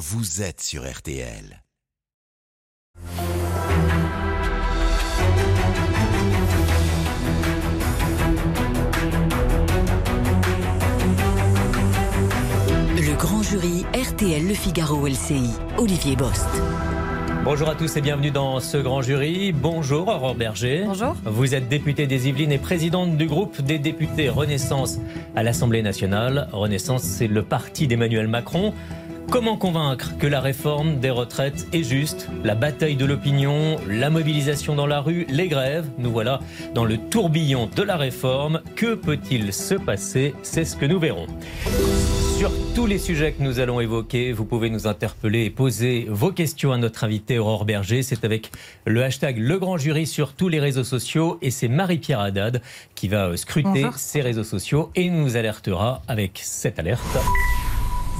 vous êtes sur RTL. Le grand jury RTL Le Figaro LCI, Olivier Bost. Bonjour à tous et bienvenue dans ce grand jury. Bonjour Aurore Berger. Bonjour. Vous êtes députée des Yvelines et présidente du groupe des députés Renaissance à l'Assemblée nationale. Renaissance, c'est le parti d'Emmanuel Macron. Comment convaincre que la réforme des retraites est juste? La bataille de l'opinion, la mobilisation dans la rue, les grèves? Nous voilà dans le tourbillon de la réforme. Que peut-il se passer? C'est ce que nous verrons. Sur tous les sujets que nous allons évoquer, vous pouvez nous interpeller et poser vos questions à notre invité Aurore Berger. C'est avec le hashtag Le Grand Jury sur tous les réseaux sociaux et c'est Marie-Pierre Haddad qui va scruter Bonjour. ces réseaux sociaux et nous alertera avec cette alerte.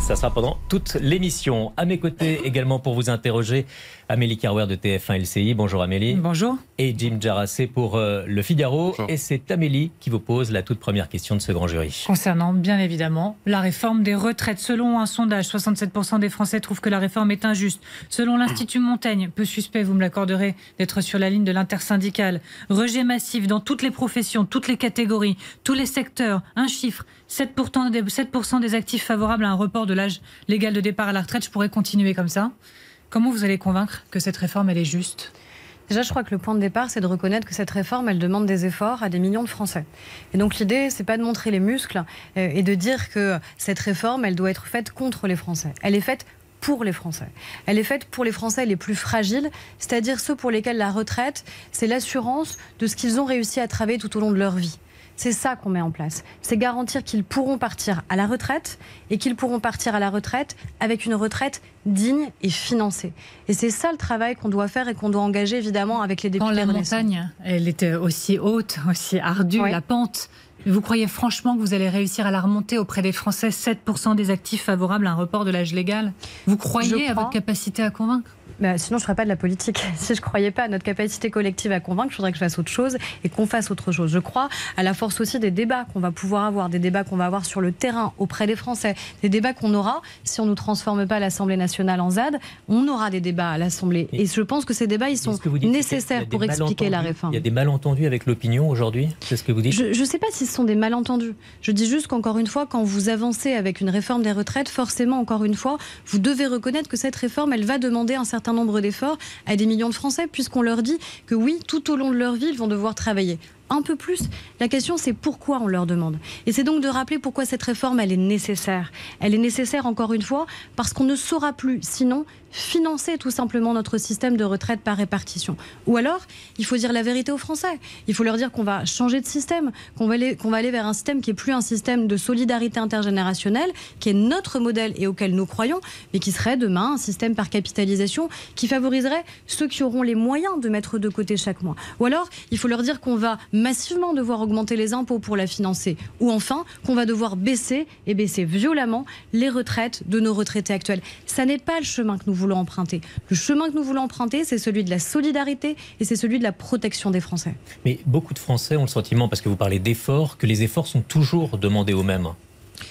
Ça sera pendant toute l'émission. À mes côtés également pour vous interroger, Amélie Carwer de TF1 LCI. Bonjour Amélie. Bonjour. Et Jim Jarassé pour euh, Le Figaro. Et c'est Amélie qui vous pose la toute première question de ce grand jury. Concernant bien évidemment la réforme des retraites, selon un sondage, 67% des Français trouvent que la réforme est injuste. Selon l'Institut Montaigne, peu suspect, vous me l'accorderez, d'être sur la ligne de l'intersyndicale. Rejet massif dans toutes les professions, toutes les catégories, tous les secteurs. Un chiffre, 7%, des, 7% des actifs favorables à un report de l'âge légal de départ à la retraite. Je pourrais continuer comme ça. Comment vous allez convaincre que cette réforme, elle est juste? Déjà, je crois que le point de départ, c'est de reconnaître que cette réforme, elle demande des efforts à des millions de Français. Et donc l'idée, c'est pas de montrer les muscles euh, et de dire que cette réforme, elle doit être faite contre les Français. Elle est faite pour les Français. Elle est faite pour les Français les plus fragiles, c'est-à-dire ceux pour lesquels la retraite, c'est l'assurance de ce qu'ils ont réussi à travailler tout au long de leur vie. C'est ça qu'on met en place. C'est garantir qu'ils pourront partir à la retraite et qu'ils pourront partir à la retraite avec une retraite digne et financée. Et c'est ça le travail qu'on doit faire et qu'on doit engager évidemment avec les Quand députés la Renaissance. montagne, elle était aussi haute, aussi ardue, Oui. la pente, vous croyez franchement que vous allez réussir à la remonter auprès des Français? 7% des actifs favorables à un report de l'âge légal Vous croyez Je à crois. votre capacité à convaincre? Bah, sinon, je ne ferais pas de la politique. Si je ne croyais pas à notre capacité collective à convaincre, il faudrait que je fasse autre chose et qu'on fasse autre chose. Je crois à la force aussi des débats qu'on va pouvoir avoir, des débats qu'on va avoir sur le terrain auprès des Français, des débats qu'on aura si on ne nous transforme pas l'Assemblée nationale en ZAD. On aura des débats à l'Assemblée. Et- je pense que ces débats, ils sont nécessaires pour expliquer la réforme. Il y a des malentendus avec l'opinion aujourd'hui C'est ce que vous dites Je ne sais pas si ce sont des malentendus. Je dis juste qu'encore une fois, quand vous avancez avec une réforme des retraites, forcément, encore une fois, vous devez reconnaître que cette réforme, elle va demander un certain nombre d'efforts à des millions de Français, puisqu'on leur dit que oui, tout au long de leur vie, ils vont devoir travailler un peu plus. La question, c'est pourquoi on leur demande. Et c'est donc de rappeler pourquoi cette réforme, elle est nécessaire. Elle est nécessaire, encore une fois, parce qu'on ne saura plus, sinon, financer tout simplement notre système de retraite par répartition. Ou alors, il faut dire la vérité aux Français. Il faut leur dire qu'on va changer de système, qu'on va, aller, vers un système qui est plus un système de solidarité intergénérationnelle, qui est notre modèle et auquel nous croyons, mais qui serait demain un système par capitalisation qui favoriserait ceux qui auront les moyens de mettre de côté chaque mois. Ou alors, il faut leur dire qu'on va massivement devoir augmenter les impôts pour la financer. Ou enfin, qu'on va devoir baisser et baisser violemment les retraites de nos retraités actuels. Ça n'est pas le chemin que nous voulons emprunter. Le chemin que nous voulons emprunter, c'est celui de la solidarité et c'est celui de la protection des Français. Mais beaucoup de Français ont le sentiment, parce que vous parlez d'efforts, que les efforts sont toujours demandés aux mêmes.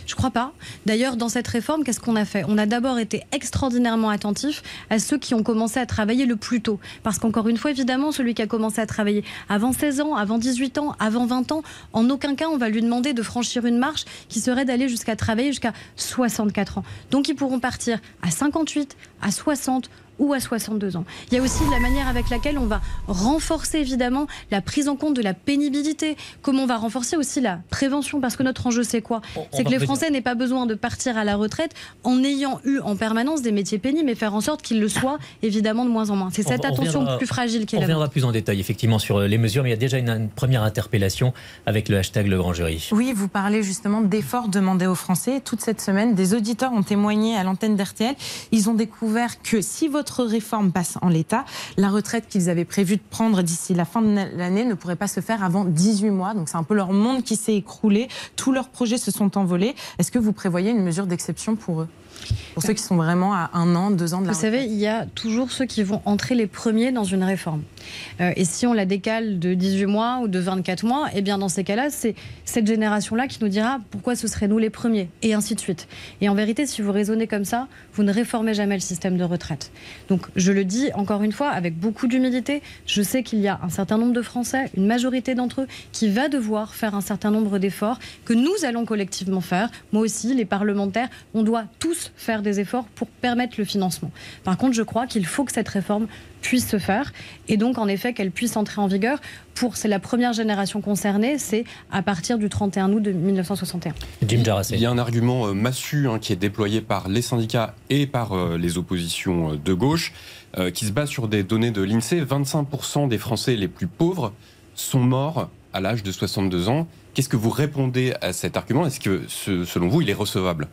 Je crois pas. D'ailleurs, dans cette réforme, qu'est-ce qu'on a fait? On a d'abord été extraordinairement attentif à ceux qui ont commencé à travailler le plus tôt. Parce qu'encore une fois, évidemment, celui qui a commencé à travailler avant 16 ans, avant 18 ans, avant 20 ans, en aucun cas on va lui demander de franchir une marche qui serait d'aller jusqu'à travailler jusqu'à 64 ans. Donc ils pourront partir à 58, à 60 ou à 62 ans. Il y a aussi la manière avec laquelle on va renforcer évidemment la prise en compte de la pénibilité, comment on va renforcer aussi la prévention, parce que notre enjeu c'est quoi On- on C'est que les. Français n'aient pas besoin de partir à la retraite en ayant eu en permanence des métiers pénibles, mais faire en sorte qu'ils le soient évidemment de moins en moins. C'est On cette on attention reviendra- plus fragile qui On est là. reviendra plus en détail effectivement sur euh, les mesures, mais il y a déjà une, une première interpellation avec le hashtag Le Grand Jury. Oui, vous parlez justement d'efforts demandés aux Français. Toute cette semaine, des auditeurs ont témoigné à l'antenne d'RTL. Ils ont découvert que si votre réforme passe en l'état, la retraite qu'ils avaient prévu de prendre d'ici la fin de l'année ne pourrait pas se faire avant 18 mois. Donc c'est un peu leur monde qui s'est écroulé. Tous leurs projets se sont envolés. Est-ce que vous prévoyez une mesure d'exception pour eux? Pour ceux qui sont vraiment à un an, deux ans de la Vous savez, il y a toujours ceux qui vont entrer les premiers dans une réforme. Euh, et si on la décale de 18 mois ou de 24 mois, eh bien dans ces cas-là, c'est cette génération-là qui nous dira pourquoi ce serait nous les premiers, et ainsi de suite. Et en vérité, si vous raisonnez comme ça, vous ne réformez jamais le système de retraite. Donc je le dis encore une fois avec beaucoup d'humilité, je sais qu'il y a un certain nombre de Français, une majorité d'entre eux, qui va devoir faire un certain nombre d'efforts que nous allons collectivement faire. Moi aussi, les parlementaires, on doit tous faire des efforts pour permettre le financement. Par contre, je crois qu'il faut que cette réforme puisse se faire. Et donc en effet qu'elle puisse entrer en vigueur pour c'est la première génération concernée c'est à partir du 31 août de 1961. Jim Il y a un argument euh, massu hein, qui est déployé par les syndicats et par euh, les oppositions euh, de gauche qui se base sur des données de l'INSEE. 25% des Français les plus pauvres sont morts à l'âge de 62 ans. Qu'est-ce que vous répondez à cet argument? Est-ce que selon vous il est recevable?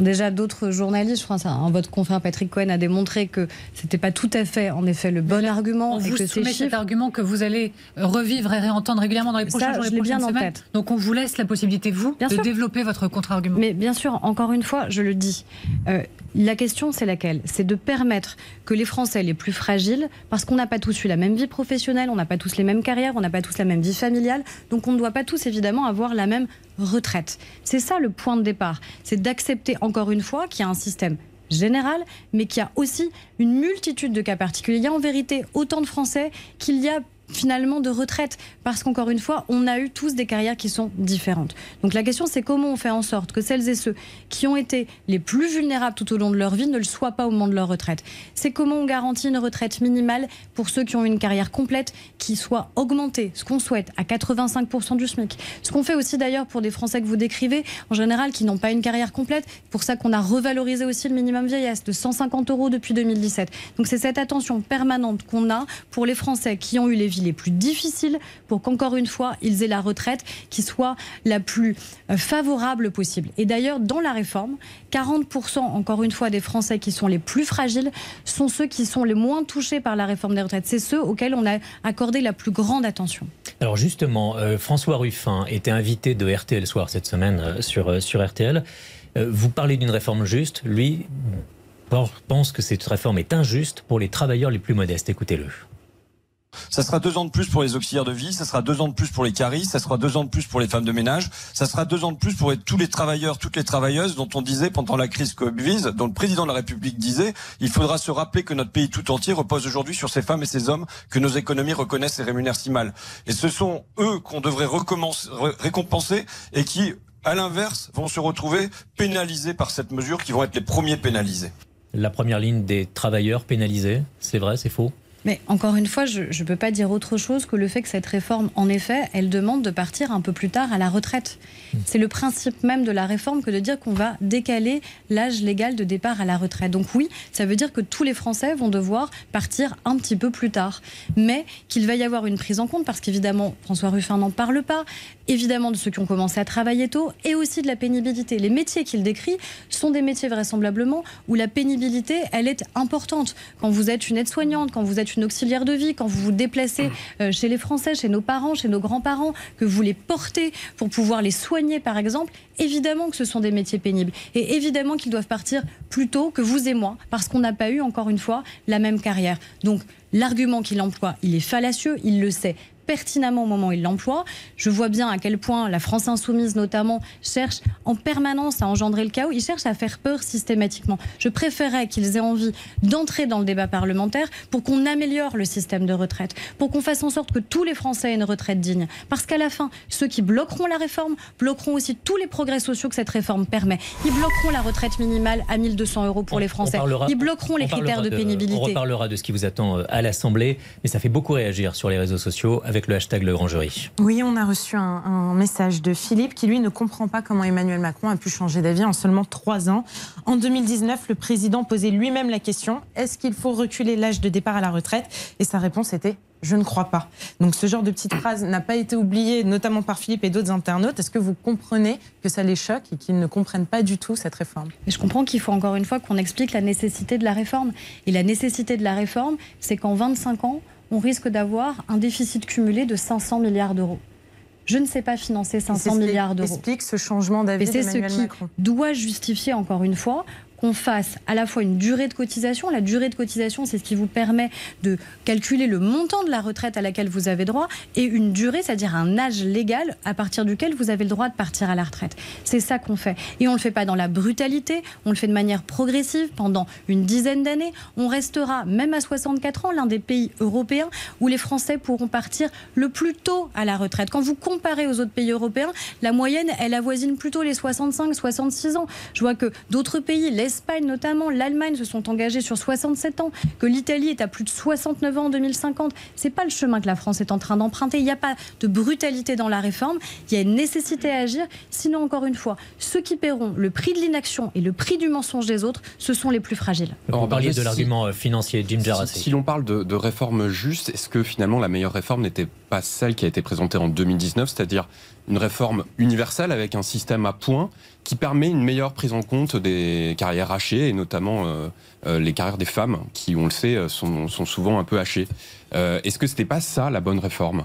Déjà, d'autres journalistes, je crois, ça, hein, votre confrère Patrick Cohen a démontré que c'était pas tout à fait, en effet, le bon argument. On vous soumet cet argument que vous allez revivre et réentendre régulièrement dans les prochains jours, les prochaines bien semaines. En tête. Donc, on vous laisse la possibilité, vous, de développer votre contre-argument. Mais bien sûr, encore une fois, je le dis, euh, la question, c'est laquelle? C'est de permettre que les Français les plus fragiles, parce qu'on n'a pas tous eu la même vie professionnelle, on n'a pas tous les mêmes carrières, on n'a pas tous la même vie familiale, donc on ne doit pas tous évidemment avoir la même retraite. C'est ça le point de départ, c'est d'accepter encore une fois qu'il y a un système général, mais qu'il y a aussi une multitude de cas particuliers. Il y a en vérité autant de Français qu'il y a finalement de retraite parce qu'encore une fois, on a eu tous des carrières qui sont différentes. Donc la question c'est comment on fait en sorte que celles et ceux qui ont été les plus vulnérables tout au long de leur vie ne le soient pas au moment de leur retraite. C'est comment on garantit une retraite minimale pour ceux qui ont une carrière complète qui soit augmentée, ce qu'on souhaite, à 85% du SMIC. Ce qu'on fait aussi d'ailleurs pour des Français que vous décrivez, en général qui n'ont pas une carrière complète, pour ça qu'on a revalorisé aussi le minimum vieillesse de 150 euros depuis 2017. Donc c'est cette attention permanente qu'on a pour les Français qui ont eu les vies les plus difficiles pour qu'encore une fois, ils aient la retraite qui soit la plus euh, favorable possible. Et d'ailleurs, dans la réforme, 40% encore une fois des Français qui sont les plus fragiles sont ceux qui sont les moins touchés par la réforme des retraites. C'est ceux auxquels on a accordé la plus grande attention. Alors justement, euh, François Ruffin était invité de RTL Soir cette semaine euh, sur, sur RTL. vous parlez d'une réforme juste. Lui pense que cette réforme est injuste pour les travailleurs les plus modestes. Écoutez-le. Ça sera deux ans de plus pour les auxiliaires de vie, ça sera deux ans de plus pour les caristes, ça sera deux ans de plus pour les femmes de ménage, ça sera deux ans de plus pour tous les travailleurs, toutes les travailleuses dont on disait pendant la crise Covid, dont le président de la République disait, il faudra se rappeler que notre pays tout entier repose aujourd'hui sur ces femmes et ces hommes que nos économies reconnaissent et rémunèrent si mal. Et ce sont eux qu'on devrait récompenser et qui, à l'inverse, vont se retrouver pénalisés par cette mesure, qui vont être les premiers pénalisés. La première ligne des travailleurs pénalisés, c'est vrai, c'est faux? Mais encore une fois, je ne peux pas dire autre chose que le fait que cette réforme, en effet, elle demande de partir un peu plus tard à la retraite. C'est le principe même de la réforme que de dire qu'on va décaler l'âge légal de départ à la retraite. Donc oui, ça veut dire que tous les Français vont devoir partir un petit peu plus tard. Mais qu'il va y avoir une prise en compte, parce qu'évidemment, François Ruffin n'en parle pas, évidemment de ceux qui ont commencé à travailler tôt, et aussi de la pénibilité. Les métiers qu'il décrit sont des métiers vraisemblablement où la pénibilité, elle est importante. Quand vous êtes une aide-soignante, quand vous êtes une auxiliaire de vie, quand vous vous déplacez euh, chez les Français, chez nos parents, chez nos grands-parents, que vous les portez pour pouvoir les soigner, par exemple, évidemment que ce sont des métiers pénibles. Et évidemment qu'ils doivent partir plus tôt que vous et moi, parce qu'on n'a pas eu, encore une fois, la même carrière. Donc, l'argument qu'il emploie, il est fallacieux, il le sait pertinemment au moment où il l'emploie. Je vois bien à quel point la France insoumise, notamment, cherche en permanence à engendrer le chaos. Ils cherchent à faire peur systématiquement. Je préférerais qu'ils aient envie d'entrer dans le débat parlementaire pour qu'on améliore le système de retraite, pour qu'on fasse en sorte que tous les Français aient une retraite digne. Parce qu'à la fin, ceux qui bloqueront la réforme bloqueront aussi tous les progrès sociaux que cette réforme permet. Ils bloqueront la retraite minimale à 1200 euros pour les Français. Ils bloqueront les critères de, pénibilité. On reparlera de ce qui vous attend euh, à l'Assemblée, mais ça fait beaucoup réagir sur les réseaux sociaux avec le hashtag Le Grand Jury. Oui, on a reçu un, message de Philippe qui, lui, ne comprend pas comment Emmanuel Macron a pu changer d'avis en seulement trois ans. En 2019, le président posait lui-même la question est-ce qu'il faut reculer l'âge de départ à la retraite? Et sa réponse était je ne crois pas. Donc ce genre de petite phrase n'a pas été oublié, notamment par Philippe et d'autres internautes. Est-ce que vous comprenez que ça les choque et qu'ils ne comprennent pas du tout cette réforme? Je comprends qu'il faut encore une fois qu'on explique la nécessité de la réforme. Et la nécessité de la réforme, c'est qu'en 25 ans, on risque d'avoir un déficit cumulé de 500 milliards d'euros. Je ne sais pas financer 500 milliards d'euros. Explique ce changement d'avis. c'est ce qui doit justifier, encore une fois, qu'on fasse à la fois une durée de cotisation. La durée de cotisation, c'est ce qui vous permet de calculer le montant de la retraite à laquelle vous avez droit et une durée, c'est-à-dire un âge légal à partir duquel vous avez le droit de partir à la retraite. C'est ça qu'on fait. Et on ne le fait pas dans la brutalité, on le fait de manière progressive pendant une dizaine d'années. On restera, même à 64 ans, l'un des pays européens où les Français pourront partir le plus tôt à la retraite. Quand vous comparez aux autres pays européens, la moyenne, elle avoisine plutôt les 65-66 ans. Je vois que d'autres pays, l'Espagne notamment, l'Allemagne se sont engagés sur 67 ans, que l'Italie est à plus de 69 ans en 2050. C'est pas le chemin que la France est en train d'emprunter. Il n'y a pas de brutalité dans la réforme. Il y a une nécessité à agir. Sinon, encore une fois, ceux qui paieront le prix de l'inaction et le prix du mensonge des autres, ce sont les plus fragiles. On parlait de l'argument euh, financier, Jim Si, si l'on parle de, de réforme juste, est-ce que finalement la meilleure réforme n'était pas celle qui a été présentée en 2019, c'est-à-dire une réforme universelle avec un système à points qui permet une meilleure prise en compte des carrières hachées et notamment euh, euh, les carrières des femmes qui, on le sait, euh, sont, sont souvent un peu hachées. Est-ce que c'était pas ça la bonne réforme?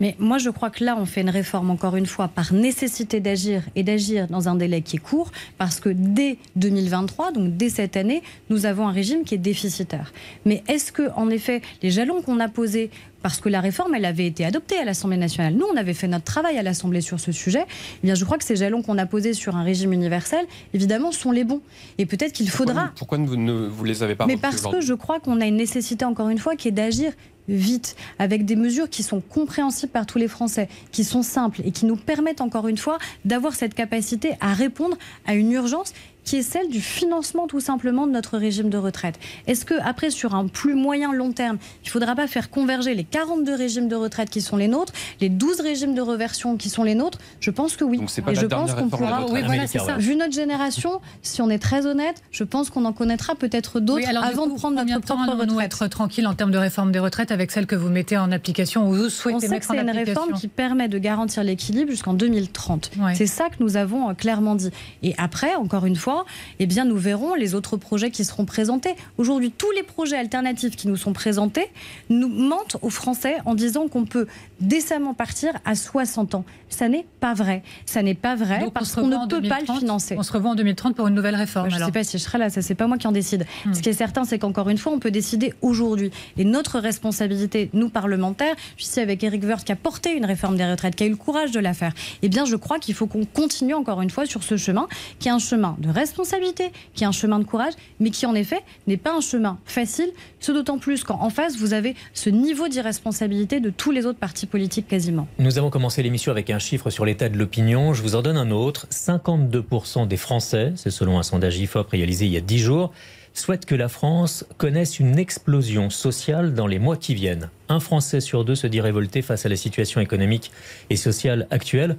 Mais moi, je crois que là, on fait une réforme, encore une fois, par nécessité d'agir et d'agir dans un délai qui est court, parce que dès 2023, donc dès cette année, nous avons un régime qui est déficitaire. Mais est-ce que, en effet, les jalons qu'on a posés parce que la réforme, elle avait été adoptée à l'Assemblée nationale. Nous, on avait fait notre travail à l'Assemblée sur ce sujet. Eh bien, je crois que ces jalons qu'on a posés sur un régime universel, évidemment, sont les bons. Et peut-être qu'il faudra. Pourquoi, pourquoi vous ne vous les avez pas Mais parce que je crois qu'on a une nécessité, encore une fois, qui est d'agir vite, avec des mesures qui sont compréhensibles par tous les Français, qui sont simples et qui nous permettent, encore une fois, d'avoir cette capacité à répondre à une urgence qui est celle du financement tout simplement de notre régime de retraite. Est-ce que après sur un plus moyen long terme, il ne faudra pas faire converger les 42 régimes de retraite qui sont les nôtres, les 12 régimes de reversion qui sont les nôtres? Je pense que oui. Donc c'est pas Et la je dernière pense qu'on pourra retraites. Oui, voilà, Amélie c'est ça. Carrel. Vu notre génération, si on est très honnête, je pense qu'on en connaîtra peut-être d'autres Oui, avant coup, de prendre notre propre retraite. être tranquille en termes de réforme des retraites avec celle que vous mettez en application ou vous On souhaitez sait que c'est une réforme qui permet de garantir l'équilibre jusqu'en 2030. Ouais. C'est ça que nous avons euh, clairement dit. Et après, encore une fois, eh bien, nous verrons les autres projets qui seront présentés. Aujourd'hui, tous les projets alternatifs qui nous sont présentés nous mentent aux Français en disant qu'on peut décemment partir à 60 ans. Ça n'est pas vrai. Ça n'est pas vrai Donc, parce qu'on ne peut pas le 2030. financer. On se revoit en 2030 pour une nouvelle réforme. Je ne sais pas si je serai là, ça c'est pas moi qui en décide. Hmm. Ce qui est certain, c'est qu'encore une fois, on peut décider aujourd'hui. Et notre responsabilité, nous parlementaires, je suis ici avec Eric Woerth qui a porté une réforme des retraites, qui a eu le courage de la faire. Eh bien, je crois qu'il faut qu'on continue encore une fois sur ce chemin, qui est un chemin de responsabilité, qui est un chemin de courage, mais qui en effet n'est pas un chemin facile. Ce d'autant plus quand en face vous avez ce niveau d'irresponsabilité de tous les autres partis politiques quasiment. Nous avons commencé l'émission avec un chiffre sur l'état de l'opinion. Je vous en donne un autre. 52% des Français, c'est selon un sondage IFOP réalisé il y a 10 jours, souhaitent que la France connaisse une explosion sociale dans les mois qui viennent. Un Français sur deux se dit révolté face à la situation économique et sociale actuelle.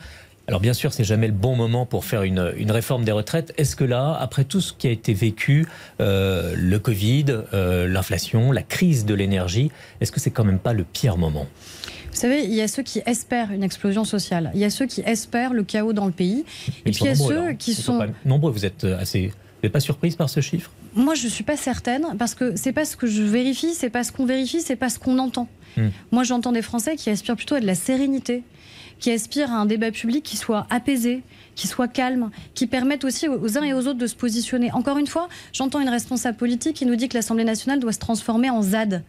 Alors bien sûr, c'est jamais le bon moment pour faire une, une réforme des retraites. Est-ce que là, après tout ce qui a été vécu, euh, le Covid, euh, l'inflation, la crise de l'énergie, est-ce que c'est quand même pas le pire moment? Vous savez, il y a ceux qui espèrent une explosion sociale, il y a ceux qui espèrent le chaos dans le pays, Mais et puis il y a sont ceux là. qui Ils sont... pas nombreux. Vous êtes euh, assez. Vous n'êtes pas surprise par ce chiffre? Moi, je suis pas certaine parce que c'est pas ce que je vérifie, c'est pas ce qu'on vérifie, c'est pas ce qu'on entend. Hmm. Moi, j'entends des Français qui aspirent plutôt à de la sérénité, qui aspirent à un débat public qui soit apaisé, qui soit calme, qui permette aussi aux aux uns et aux autres de se positionner. Encore une fois, j'entends une responsable politique qui nous dit que l'Assemblée nationale doit se transformer en ZAD.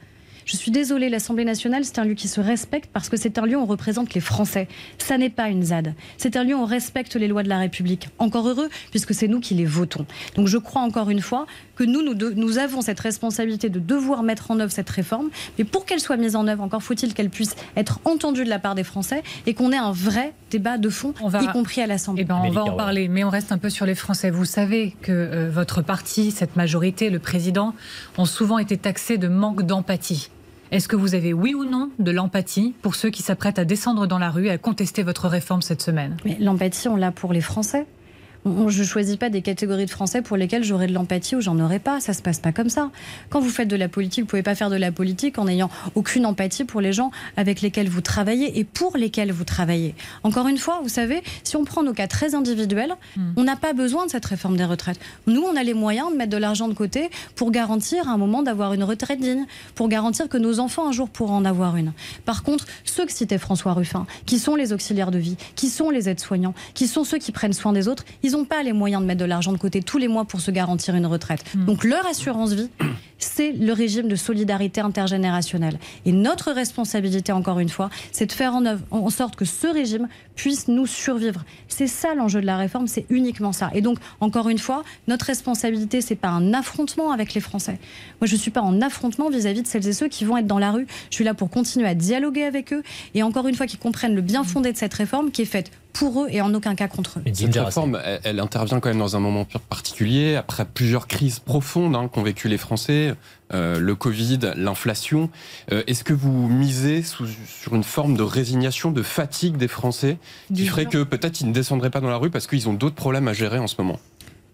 Je suis désolée, l'Assemblée nationale, c'est un lieu qui se respecte parce que c'est un lieu où on représente les Français. Ça n'est pas une ZAD. C'est un lieu où on respecte les lois de la République. Encore heureux, puisque c'est nous qui les votons. Donc je crois encore une fois que nous, nous, de- nous avons cette responsabilité de devoir mettre en œuvre cette réforme. Mais pour qu'elle soit mise en œuvre, encore faut-il qu'elle puisse être entendue de la part des Français et qu'on ait un vrai débat de fond, On va- y compris à l'Assemblée. Eh ben, on va en parler, mais on reste un peu sur les Français. Vous savez que euh, votre parti, cette majorité, le président, ont souvent été taxés de manque d'empathie. Est-ce que vous avez, oui ou non, de l'empathie pour ceux qui s'apprêtent à descendre dans la rue et à contester votre réforme cette semaine? Mais l'empathie, on l'a pour les Français. On- Je ne choisis pas des catégories de Français pour lesquelles j'aurai de l'empathie ou j'en aurai pas. Ça se passe pas comme ça. Quand vous faites de la politique, vous pouvez pas faire de la politique en n'ayant aucune empathie pour les gens avec lesquels vous travaillez et pour lesquels vous travaillez. Encore une fois, vous savez, si on prend nos cas très individuels, on n'a pas besoin de cette réforme des retraites. Nous, on a les moyens de mettre de l'argent de côté pour garantir à un moment d'avoir une retraite digne, pour garantir que nos enfants un jour pourront en avoir une. Par contre, ceux que citait François Ruffin, qui sont les auxiliaires de vie, qui sont les aides-soignants, qui sont ceux qui prennent soin des autres, ils n'ont pas les moyens de mettre de l'argent de côté tous les mois pour se garantir une retraite. Hmm. Donc leur assurance vie, c'est le régime de solidarité intergénérationnelle. Et notre responsabilité, encore une fois, c'est de faire en, sorte que ce régime puisse nous survivre. C'est ça l'enjeu de la réforme, c'est uniquement ça. Et donc, encore une fois, notre responsabilité, c'est pas un affrontement avec les Français. Moi, je suis pas en affrontement vis-à-vis de celles et ceux qui vont être dans la rue. Je suis là pour continuer à dialoguer avec eux et encore une fois, qu'ils comprennent le bien fondé de cette réforme qui est faite pour eux et en aucun cas contre eux. Cette réforme, elle, elle, intervient quand même dans un moment particulier, après plusieurs crises profondes hein, qu'ont vécu les Français, euh, le Covid, l'inflation. Euh, Est-ce que vous misez sous, sur une forme de résignation, de fatigue des Français, qui Du ferait genre. que peut-être ils ne descendraient pas dans la rue parce qu'ils ont d'autres problèmes à gérer en ce moment?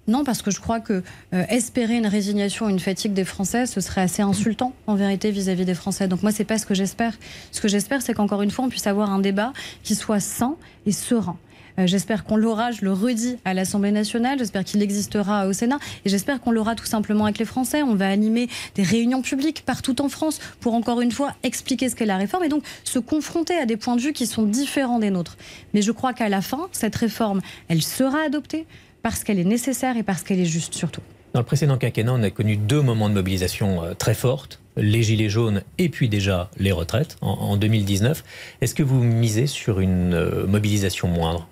Non, parce que je crois que euh, espérer une résignation, une fatigue des Français, ce serait assez insultant en vérité vis-à-vis des Français. Donc moi, c'est pas ce que j'espère. Ce que j'espère, c'est qu'encore une fois, on puisse avoir un débat qui soit sain et serein. Euh, j'espère qu'on l'aura, je le redis, à l'Assemblée nationale, j'espère qu'il existera au Sénat, et j'espère qu'on l'aura tout simplement avec les Français. On va animer des réunions publiques partout en France pour, encore une fois, expliquer ce qu'est la réforme et donc se confronter à des points de vue qui sont différents des nôtres. Mais je crois qu'à la fin, cette réforme, elle sera adoptée parce qu'elle est nécessaire et parce qu'elle est juste surtout. Dans le précédent quinquennat, on a connu deux moments de mobilisation euh, très fortes, les gilets jaunes et puis déjà les retraites en, en 2019. Est-ce que vous misez sur une euh, mobilisation moindre?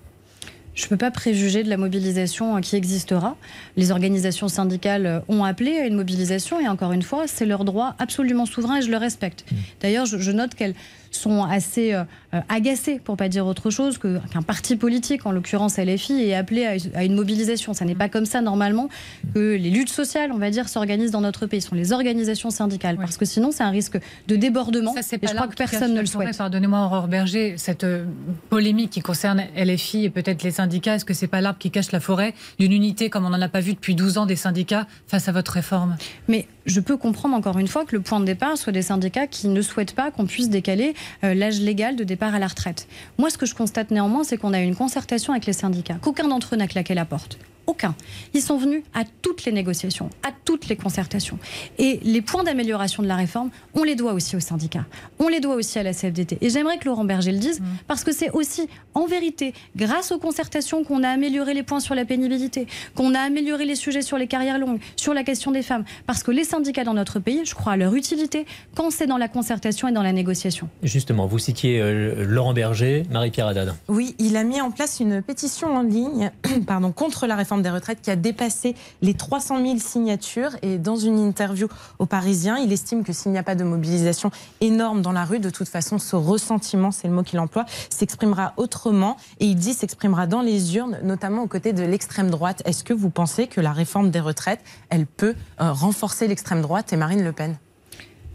Je ne peux pas préjuger de la mobilisation euh, qui existera. Les organisations syndicales euh, ont appelé à une mobilisation et encore une fois, c'est leur droit absolument souverain et je le respecte. D'ailleurs, je, je note qu'elles sont assez euh, euh, agacées, pour pas dire autre chose, qu'un parti politique, en l'occurrence LFI, ait appelé à, à une mobilisation. Ça n'est pas comme ça normalement que les luttes sociales, on va dire, s'organisent dans notre pays. Ce sont les organisations syndicales, parce que sinon, c'est un risque de débordement. Ça, et je crois que personne ne le souhaite. Pardonnez-moi, Aurore Berger, cette euh, polémique qui concerne LFI et peut-être les syndicats, est-ce que c'est pas l'arbre qui cache la forêt d'une unité comme on n'en a pas vu depuis 12 ans des syndicats face à votre réforme? Mais je peux comprendre encore une fois que le point de départ soit des syndicats qui ne souhaitent pas qu'on puisse décaler euh, l'âge légal de départ à la retraite. Moi, ce que je constate néanmoins, c'est qu'on a eu une concertation avec les syndicats, qu'aucun d'entre eux n'a claqué la porte. Aucun. Ils sont venus à toutes les négociations, à toutes les concertations. Et les points d'amélioration de la réforme, on les doit aussi aux syndicats. On les doit aussi à la CFDT. Et j'aimerais que Laurent Berger le dise, parce que c'est aussi, en vérité, grâce aux concertations qu'on a amélioré les points sur la pénibilité, qu'on a amélioré les sujets sur les carrières longues, sur la question des femmes. Parce que les syndicats dans notre pays, je crois à leur utilité quand c'est dans la concertation et dans la négociation. Justement, vous citiez euh, Laurent Berger, Marie-Pierre Haddad. Oui, il a mis en place une pétition en ligne pardon, contre la réforme des retraites qui a dépassé les 300 000 signatures. Et dans une interview au Parisien, il estime que s'il n'y a pas de mobilisation énorme dans la rue, de toute façon, ce ressentiment, c'est le mot qu'il emploie, s'exprimera autrement. Et il dit s'exprimera dans les urnes, notamment aux côtés de l'extrême droite. Est-ce que vous pensez que la réforme des retraites, elle peut euh, renforcer l'extrême droite et Marine Le Pen?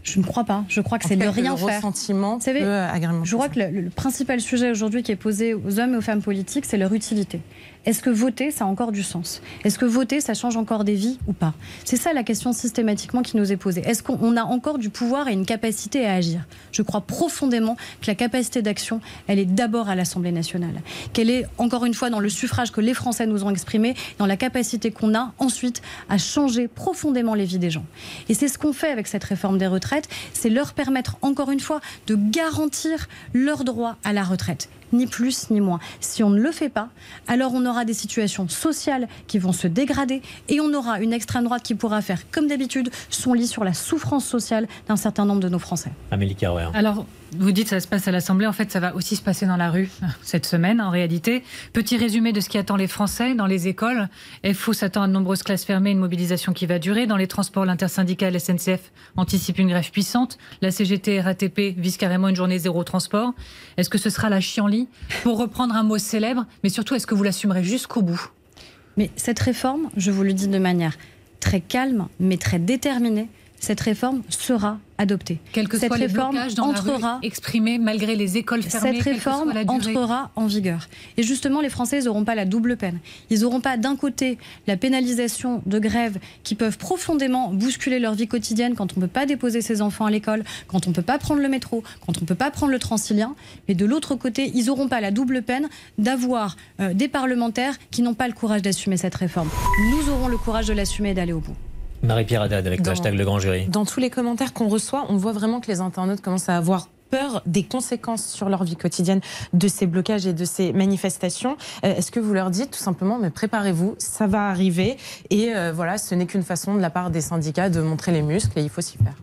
Je ne crois pas. Je crois que c'est de rien le faire. ressentiment savez, Je crois ça. que le, le principal sujet aujourd'hui qui est posé aux hommes et aux femmes politiques, c'est leur utilité. Est-ce que voter, ça a encore du sens? Est-ce que voter, ça change encore des vies ou pas? C'est ça la question systématiquement qui nous est posée. Est-ce qu'on a encore du pouvoir et une capacité à agir? Je crois profondément que la capacité d'action, elle est d'abord à l'Assemblée nationale. Qu'elle est, encore une fois, dans le suffrage que les Français nous ont exprimé, dans la capacité qu'on a ensuite à changer profondément les vies des gens. Et c'est ce qu'on fait avec cette réforme des retraites, c'est leur permettre, encore une fois, de garantir leur droit à la retraite ni plus ni moins. Si on ne le fait pas, alors on aura des situations sociales qui vont se dégrader et on aura une extrême droite qui pourra faire, comme d'habitude, son lit sur la souffrance sociale d'un certain nombre de nos Français. Amélie Carouer. Alors, vous dites ça se passe à l'Assemblée, en fait ça va aussi se passer dans la rue cette semaine en réalité. Petit résumé de ce qui attend les Français dans les écoles. FO s'attend à de nombreuses classes fermées, une mobilisation qui va durer. Dans les transports, l'intersyndicale SNCF anticipe une grève puissante. La CGT RATP vise carrément une journée zéro transport. Est-ce que ce sera la chienlit Pour reprendre un mot célèbre, mais surtout est-ce que vous l'assumerez jusqu'au bout? Mais cette réforme, je vous le dis de manière très calme, mais très déterminée, cette réforme sera adoptée. Que cette les réforme blocages dans entrera rue exprimés malgré les écoles fermées, cette soit réforme entrera en vigueur. Et justement, les Français, n'auront pas la double peine. Ils n'auront pas d'un côté la pénalisation de grèves qui peuvent profondément bousculer leur vie quotidienne quand on ne peut pas déposer ses enfants à l'école, quand on ne peut pas prendre le métro, quand on ne peut pas prendre le transilien. Mais de l'autre côté, ils n'auront pas la double peine d'avoir euh, des parlementaires qui n'ont pas le courage d'assumer cette réforme. Nous aurons le courage de l'assumer et d'aller au bout. Marie-Pierre Haddad avec le Dans- hashtag Le Grand Jury. Dans tous les commentaires qu'on reçoit, on voit vraiment que les internautes commencent à avoir peur des conséquences sur leur vie quotidienne de ces blocages et de ces manifestations. Euh, est-ce que vous leur dites tout simplement, mais préparez-vous, ça va arriver et euh, voilà, ce n'est qu'une façon de la part des syndicats de montrer les muscles et il faut s'y faire.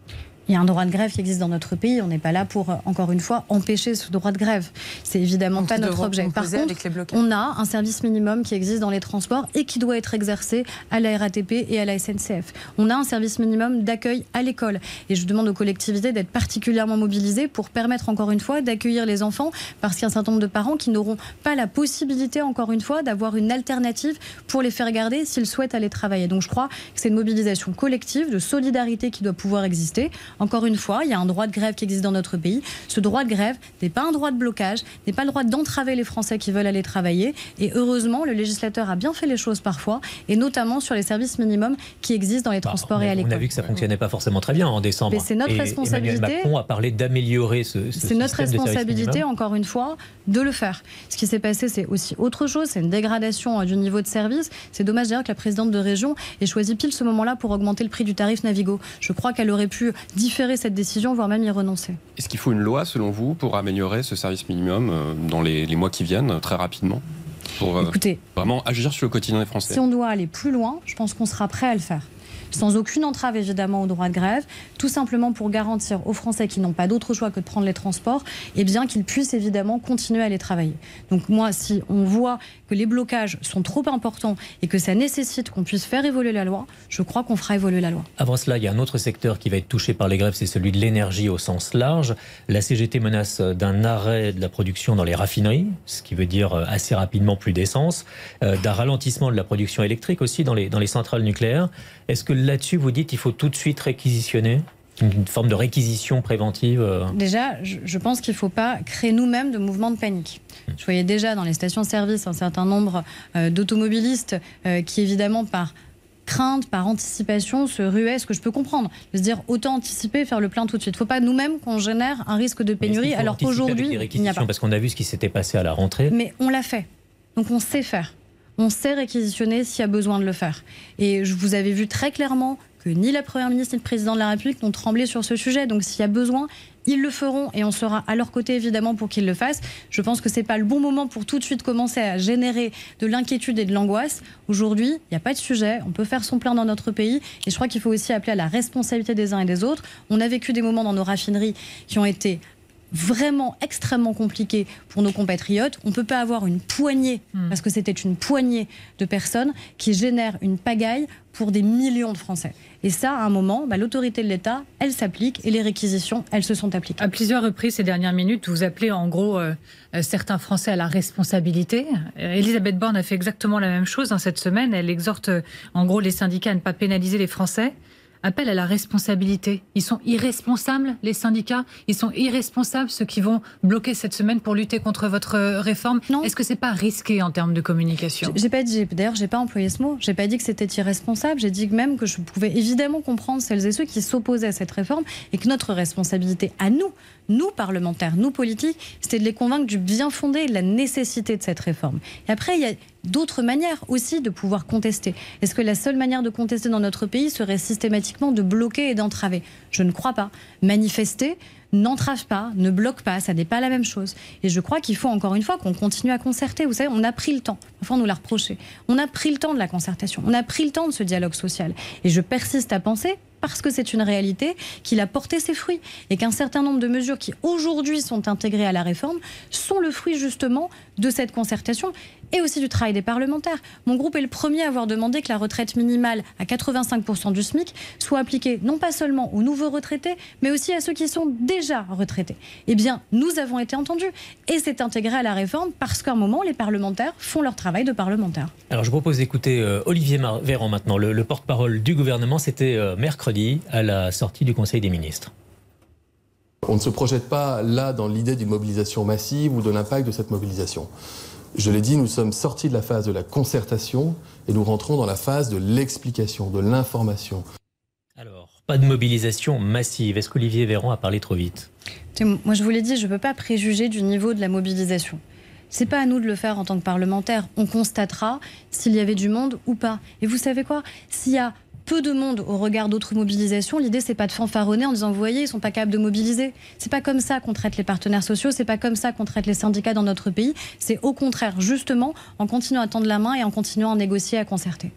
Il y a un droit de grève qui existe dans notre pays. On n'est pas là pour, encore une fois, empêcher ce droit de grève. C'est évidemment pas notre objet. Par contre, on a un service minimum qui existe dans les transports et qui doit être exercé à la RATP et à la SNCF. On a un service minimum d'accueil à l'école. Et je demande aux collectivités d'être particulièrement mobilisées pour permettre, encore une fois, d'accueillir les enfants parce qu'il y a un certain nombre de parents qui n'auront pas la possibilité, encore une fois, d'avoir une alternative pour les faire garder s'ils souhaitent aller travailler. Donc je crois que c'est une mobilisation collective, de solidarité qui doit pouvoir exister. Encore une fois, il y a un droit de grève qui existe dans notre pays. Ce droit de grève n'est pas un droit de blocage, n'est pas le droit d'entraver les Français qui veulent aller travailler. Et heureusement, le législateur a bien fait les choses parfois, et notamment sur les services minimums qui existent dans les bah, transports et à l'école. On a vu que ça fonctionnait pas forcément très bien en décembre. C'est notre responsabilité. Emmanuel Macron a parlé d'améliorer ce, ce C'est notre responsabilité, encore une fois, de le faire. Ce qui s'est passé, c'est aussi autre chose. C'est une dégradation euh, du niveau de service. C'est dommage d'ailleurs que la présidente de région ait choisi pile ce moment-là pour augmenter le prix du tarif Navigo. Je crois qu'elle aurait pu différer cette décision, voire même y renoncer. Est-ce qu'il faut une loi, selon vous, pour améliorer ce service minimum euh, dans les, mois qui viennent, très rapidement pour euh, Écoutez, vraiment agir sur le quotidien des Français? Si on doit aller plus loin, je pense qu'on sera prêt à le faire sans aucune entrave évidemment au droit de grève, tout simplement pour garantir aux Français qui n'ont pas d'autre choix que de prendre les transports, eh bien qu'ils puissent évidemment continuer à aller travailler. Donc moi, si on voit que les blocages sont trop importants et que ça nécessite qu'on puisse faire évoluer la loi, je crois qu'on fera évoluer la loi. Avant cela, il y a un autre secteur qui va être touché par les grèves, c'est celui de l'énergie au sens large. La CGT menace d'un arrêt de la production dans les raffineries, ce qui veut dire euh, assez rapidement plus d'essence, euh, d'un ralentissement de la production électrique aussi dans les, dans les centrales nucléaires. Est-ce que là-dessus, vous dites qu'il faut tout de suite réquisitionner une forme de réquisition préventive euh Déjà, je pense qu'il ne faut pas créer nous-mêmes de mouvements de panique. Je voyais déjà dans les stations-service un certain nombre euh, d'automobilistes euh, qui, évidemment, par crainte, par anticipation, se ruaient, ce que je peux comprendre. De se dire autant anticiper, faire le plein tout de suite. Il ne faut pas nous-mêmes qu'on génère un risque de pénurie, alors qu'aujourd'hui, il n'y a pas. Parce qu'on a vu ce qui s'était passé à la rentrée. Mais on l'a fait. Donc on sait faire on sait réquisitionner s'il y a besoin de le faire. Et je vous avais vu très clairement que ni la Première ministre ni le Président de la République n'ont tremblé sur ce sujet. Donc s'il y a besoin, ils le feront et on sera à leur côté évidemment pour qu'ils le fassent. Je pense que ce n'est pas le bon moment pour tout de suite commencer à générer de l'inquiétude et de l'angoisse. Aujourd'hui, il n'y a pas de sujet, on peut faire son plein dans notre pays et je crois qu'il faut aussi appeler à la responsabilité des uns et des autres. On a vécu des moments dans nos raffineries qui ont été vraiment extrêmement compliqué pour nos compatriotes. On ne peut pas avoir une poignée, hmm. parce que c'était une poignée de personnes qui génèrent une pagaille pour des millions de Français. Et ça, à un moment, bah, l'autorité de l'État, elle s'applique et les réquisitions, elles se sont appliquées. À plusieurs reprises ces dernières minutes, vous appelez en gros euh, euh, certains Français à la responsabilité. Euh, Elisabeth Borne a fait exactement la même chose dans cette semaine. Elle exhorte en gros les syndicats à ne pas pénaliser les Français appel à la responsabilité. Ils sont irresponsables, les syndicats. Ils sont irresponsables, ceux qui vont bloquer cette semaine pour lutter contre votre réforme. Est-ce que c'est pas risqué en termes de communication? J'ai pas dit. D'ailleurs, j'ai pas employé ce mot. J'ai pas dit que c'était irresponsable. J'ai dit même que je pouvais évidemment comprendre celles et ceux qui s'opposaient à cette réforme et que notre responsabilité à nous, nous parlementaires, nous politiques, c'était de les convaincre du bien fondé et de la nécessité de cette réforme. Et après, il y a d'autres manières aussi de pouvoir contester. Est-ce que la seule manière de contester dans notre pays serait systématiquement de bloquer et d'entraver? Je ne crois pas. Manifester n'entrave pas, ne bloque pas, ça n'est pas la même chose. Et je crois qu'il faut encore une fois qu'on continue à concerter. Vous savez, on a pris le temps, enfin on nous l'a reproché, on a pris le temps de la concertation, on a pris le temps de ce dialogue social. Et je persiste à penser parce que c'est une réalité qu'il a porté ses fruits et qu'un certain nombre de mesures qui aujourd'hui sont intégrées à la réforme sont le fruit justement de cette concertation et aussi du travail des parlementaires. Mon groupe est le premier à avoir demandé que la retraite minimale à 85% du SMIC soit appliquée non pas seulement aux nouveaux retraités, mais aussi à ceux qui sont déjà retraités. Eh bien, nous avons été entendus et c'est intégré à la réforme parce qu'à un moment, les parlementaires font leur travail de parlementaires. Alors, je propose d'écouter euh, Olivier Véran maintenant, le, porte-parole du gouvernement. C'était euh, mercredi à la sortie du Conseil des ministres. On ne se projette pas là dans l'idée d'une mobilisation massive ou de l'impact de cette mobilisation. Je l'ai dit, nous sommes sortis de la phase de la concertation et nous rentrons dans la phase de l'explication, de l'information. Pas de mobilisation massive. Est-ce qu'Olivier Véran a parlé trop vite? Moi, je vous l'ai dit, je ne peux pas préjuger du niveau de la mobilisation. C'est pas à nous de le faire en tant que parlementaires. On constatera s'il y avait du monde ou pas. Et vous savez quoi? S'il y a peu de monde au regard d'autres mobilisations. L'idée, c'est pas de fanfaronner en disant, vous voyez, ils sont pas capables de mobiliser. C'est pas comme ça qu'on traite les partenaires sociaux, c'est pas comme ça qu'on traite les syndicats dans notre pays. C'est au contraire, justement, en continuant à tendre la main et en continuant à négocier, à concerter.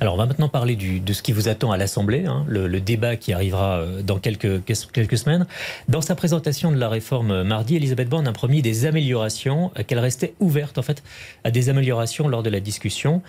Alors, on va maintenant parler de ce qui vous attend à l'Assemblée, hein, le, débat qui arrivera euh, dans quelques, quelques semaines. Dans sa présentation de la réforme euh, mardi, Elisabeth Borne a promis des améliorations, euh, qu'elle restait ouverte en fait à des améliorations lors de la discussion.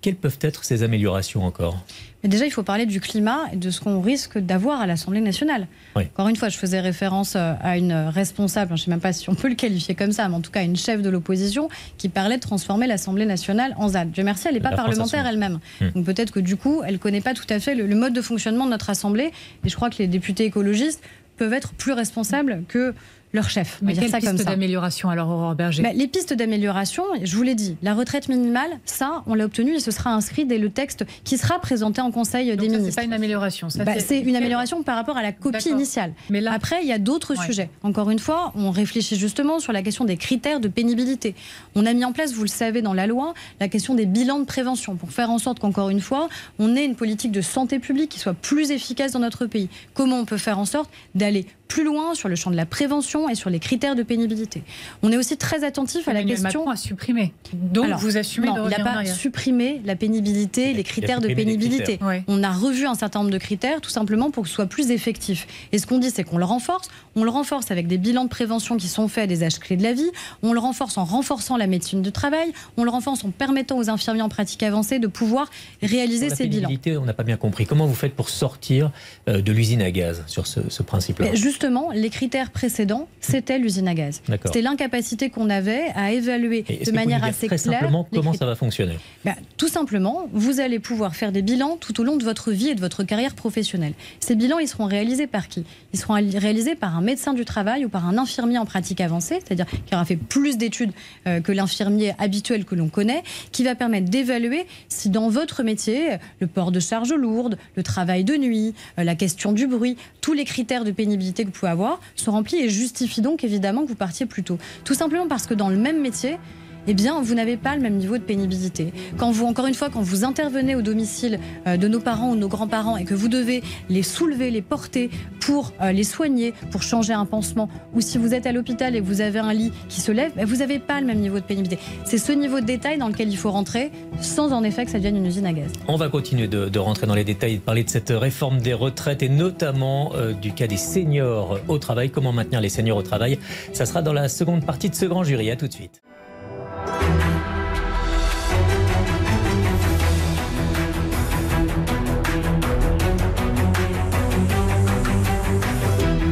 quelles peuvent être ces améliorations encore? Mais déjà, il faut parler du climat et de ce qu'on risque d'avoir à l'Assemblée nationale. Encore une fois, je faisais référence à une responsable, je ne sais même pas si on peut le qualifier comme ça, mais en tout cas une chef de l'opposition qui parlait de transformer l'Assemblée nationale en ZAD. Dieu merci, elle n'est pas parlementaire elle-même. Hmm. Donc peut-être que du coup, elle ne connaît pas tout à fait le, mode de fonctionnement de notre Assemblée. Et je crois que les députés écologistes peuvent être plus responsables que leur chef. Mais pistes d'amélioration alors, Aurore Berger bah, Les pistes d'amélioration, je vous l'ai dit, la retraite minimale, ça, on l'a obtenu et ce sera inscrit dès le texte qui sera présenté en Conseil des ministres. C'est pas une amélioration. Bah, c'est une amélioration par rapport à la copie initiale. Mais là... Après, il y a d'autres sujets. Encore une fois, on réfléchit justement sur la question des critères de pénibilité. On a mis en place, vous le savez, dans la loi, la question des bilans de prévention pour faire en sorte qu'encore une fois, on ait une politique de santé publique qui soit plus efficace dans notre pays. Comment on peut faire en sorte d'aller plus loin sur le champ de la prévention et sur les critères de pénibilité. On est aussi très attentif à la question. Macron a supprimé. Donc vous assumez non, il n'a pas supprimé la pénibilité, les critères de pénibilité. On a revu un certain nombre de critères tout simplement pour que ce soit plus effectif. Et ce qu'on dit, c'est qu'on le renforce. On le renforce avec des bilans de prévention qui sont faits à des âges clés de la vie. On le renforce en renforçant la médecine du travail. On le renforce en permettant aux infirmiers en pratique avancée de pouvoir réaliser ces bilans. On n'a pas bien compris. Comment vous faites pour sortir euh, de l'usine à gaz sur ce, ce principe-là justement, les critères précédents, c'était l'usine à gaz. C'était l'incapacité qu'on avait à évaluer de manière assez très claire. Simplement, comment ça va fonctionner? Bah, Tout simplement, vous allez pouvoir faire des bilans tout au long de votre vie et de votre carrière professionnelle. Ces bilans, ils seront réalisés par qui? Ils seront réalisés par un médecin du travail ou par un infirmier en pratique avancée, c'est-à-dire qui aura fait plus d'études euh, que l'infirmier habituel que l'on connaît, qui va permettre d'évaluer si dans votre métier, le port de charges lourdes, le travail de nuit, euh, la question du bruit, tous les critères de pénibilité que vous pouvez avoir sont remplis et justifient donc évidemment que vous partiez plus tôt. Tout simplement parce que dans le même métier, eh bien, vous n'avez pas le même niveau de pénibilité. Quand vous, encore une fois, quand vous intervenez au domicile euh, de nos parents ou de nos grands-parents et que vous devez les soulever, les porter pour euh, les soigner, pour changer un pansement, ou si vous êtes à l'hôpital et que vous avez un lit qui se lève, ben, vous n'avez pas le même niveau de pénibilité. C'est ce niveau de détail dans lequel il faut rentrer, sans en effet que ça devienne une usine à gaz. On va continuer de, rentrer dans les détails et de parler de cette réforme des retraites et notamment euh, du cas des seniors au travail. Comment maintenir les seniors au travail? Ça sera dans la seconde partie de ce grand jury. À tout de suite.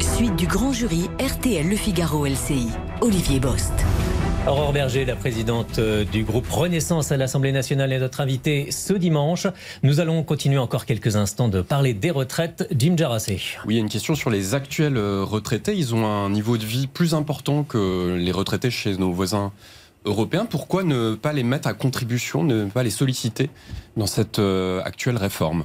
Suite du grand jury RTL Le Figaro LCI. Olivier Bost. Aurore Berger, la présidente euh, du groupe Renaissance à l'Assemblée nationale, est notre invitée ce dimanche. Nous allons continuer encore quelques instants de parler des retraites. Jim Jarassé. Oui, il y a une question sur les actuels euh, retraités. Ils ont un niveau de vie plus important que les retraités chez nos voisins européens, pourquoi ne pas les mettre à contribution, ne pas les solliciter dans cette euh, actuelle réforme?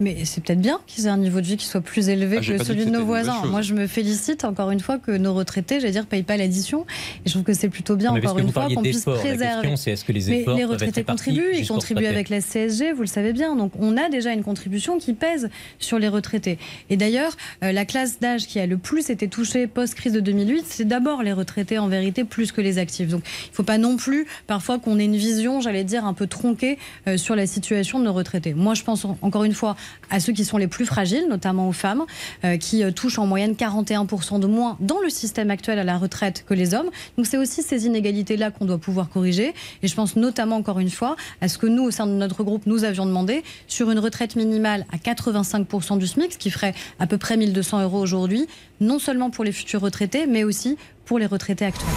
Mais c'est peut-être bien qu'ils aient un niveau de vie qui soit plus élevé ah, que celui de nos voisins. Moi, je me félicite encore une fois que nos retraités, j'allais dire, payent pas l'addition. Et je trouve que c'est plutôt bien, encore une fois, qu'on puisse préserver. est-ce que les Mais les retraités contribuent, ils contribuent avec la CSG, vous le savez bien. Donc, on a déjà une contribution qui pèse sur les retraités. Et d'ailleurs, euh, la classe d'âge qui a le plus été touchée post-crise de 2008, c'est d'abord les retraités en vérité, plus que les actifs. Donc, il ne faut pas non plus, parfois, qu'on ait une vision, j'allais dire, un peu tronquée euh, sur la situation de nos retraités. Moi, je pense, encore une fois, à ceux qui sont les plus fragiles, notamment aux femmes, euh, qui euh, touchent en moyenne 41% de moins dans le système actuel à la retraite que les hommes. Donc c'est aussi ces inégalités-là qu'on doit pouvoir corriger. Et je pense notamment, encore une fois, à ce que nous, au sein de notre groupe, nous avions demandé sur une retraite minimale à 85% du SMIC, ce qui ferait à peu près 1200 euros aujourd'hui, non seulement pour les futurs retraités, mais aussi pour les retraités actuels.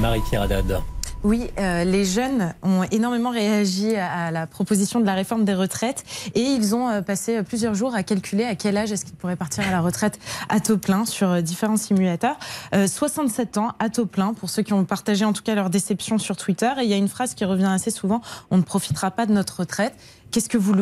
Marie-Pierre Haddad. Oui, euh, les jeunes ont énormément réagi à, la proposition de la réforme des retraites et ils ont euh, passé plusieurs jours à calculer à quel âge est-ce qu'ils pourraient partir à la retraite à taux plein sur euh, différents simulateurs. 67 ans à taux plein pour ceux qui ont partagé en tout cas leur déception sur Twitter. Et il y a une phrase qui revient assez souvent on ne profitera pas de notre retraite. Qu'est-ce que vous,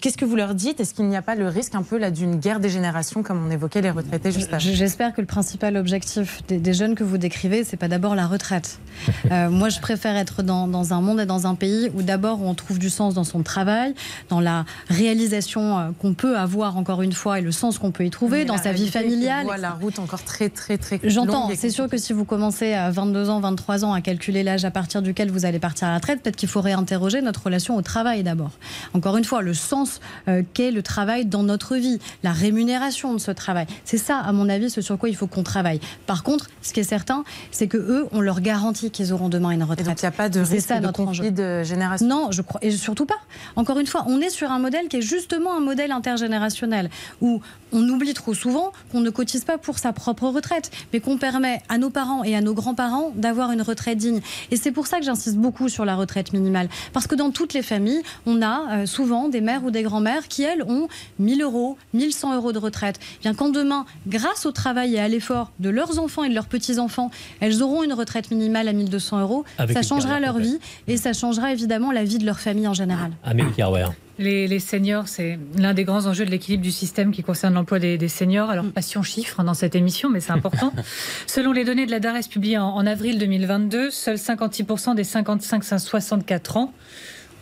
qu'est-ce que vous leur dites? Est-ce qu'il n'y a pas le risque un peu là d'une guerre des générations, comme on évoquait les retraités juste avant? J'espère que le principal objectif des, jeunes que vous décrivez, c'est pas d'abord la retraite. Euh, moi, je préfère être dans, dans, un monde et dans un pays où d'abord on trouve du sens dans son travail, dans la réalisation euh, qu'on peut avoir encore une fois et le sens qu'on peut y trouver, dans sa vie familiale. la route encore très très très. J'entends. C'est sûr que si vous commencez à 22 ans, 23 ans à calculer l'âge à partir duquel vous allez partir à la retraite, peut-être qu'il faut réinterroger notre relation au travail d'abord. Encore une fois, le sens euh, qu'est le travail dans notre vie, la rémunération de ce travail. C'est ça, à mon avis, ce sur quoi il faut qu'on travaille. Par contre, ce qui est certain, c'est que eux, on leur garantit qu'ils auront demain une retraite. il n'y a pas de risque ça, de notre conflit de génération. Non, je crois, et surtout pas. Encore une fois, on est sur un modèle qui est justement un modèle intergénérationnel où on oublie trop souvent qu'on ne cotise pas pour sa propre retraite, mais qu'on permet à nos parents et à nos grands-parents d'avoir une retraite digne. Et c'est pour ça que j'insiste beaucoup sur la retraite minimale. Parce que dans toutes les familles, on a euh, souvent des mères ou des grands-mères qui, elles, ont 1000 euros, 1100 euros de retraite. Bien quand demain, grâce au travail et à l'effort de leurs enfants et de leurs petits-enfants, elles auront une retraite minimale à 1200 euros, ça changera leur vie et ça changera évidemment la vie de leur famille en général. Amélie Carwer. Les, seniors, c'est l'un des grands enjeux de l'équilibre du système qui concerne l'emploi des, seniors. Alors, passion chiffre dans cette émission, mais c'est important. Selon les données de la DARES publiées en, avril 2022, seuls 56% des 55-64 ans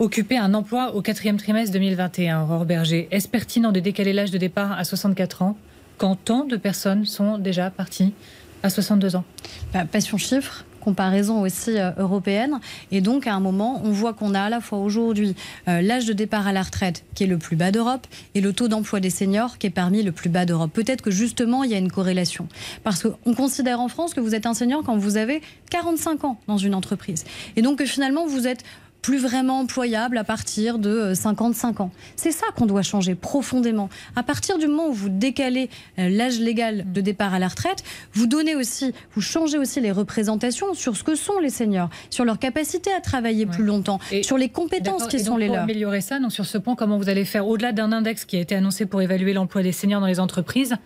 occupaient un emploi au quatrième trimestre 2021. Aurore Berger, est-ce pertinent de décaler l'âge de départ à 64 ans quand tant de personnes sont déjà parties à 62 ans? Bah, Passion chiffre, comparaison aussi euh, européenne. Et donc, à un moment, on voit qu'on a à la fois aujourd'hui euh, l'âge de départ à la retraite qui est le plus bas d'Europe et le taux d'emploi des seniors qui est parmi le plus bas d'Europe. Peut-être que justement, il y a une corrélation. Parce qu'on considère en France que vous êtes un senior quand vous avez 45 ans dans une entreprise. Et donc, que finalement, vous êtes plus vraiment employable à partir de 55 euh, ans. C'est ça qu'on doit changer profondément. À partir du moment où vous décalez euh, l'âge légal de départ à la retraite, vous donnez aussi, vous changez aussi les représentations sur ce que sont les seniors, sur leur capacité à travailler plus longtemps, sur les compétences qui sont les pour leurs. améliorer ça, donc sur ce point, comment vous allez faire au-delà d'un index qui a été annoncé pour évaluer l'emploi des seniors dans les entreprises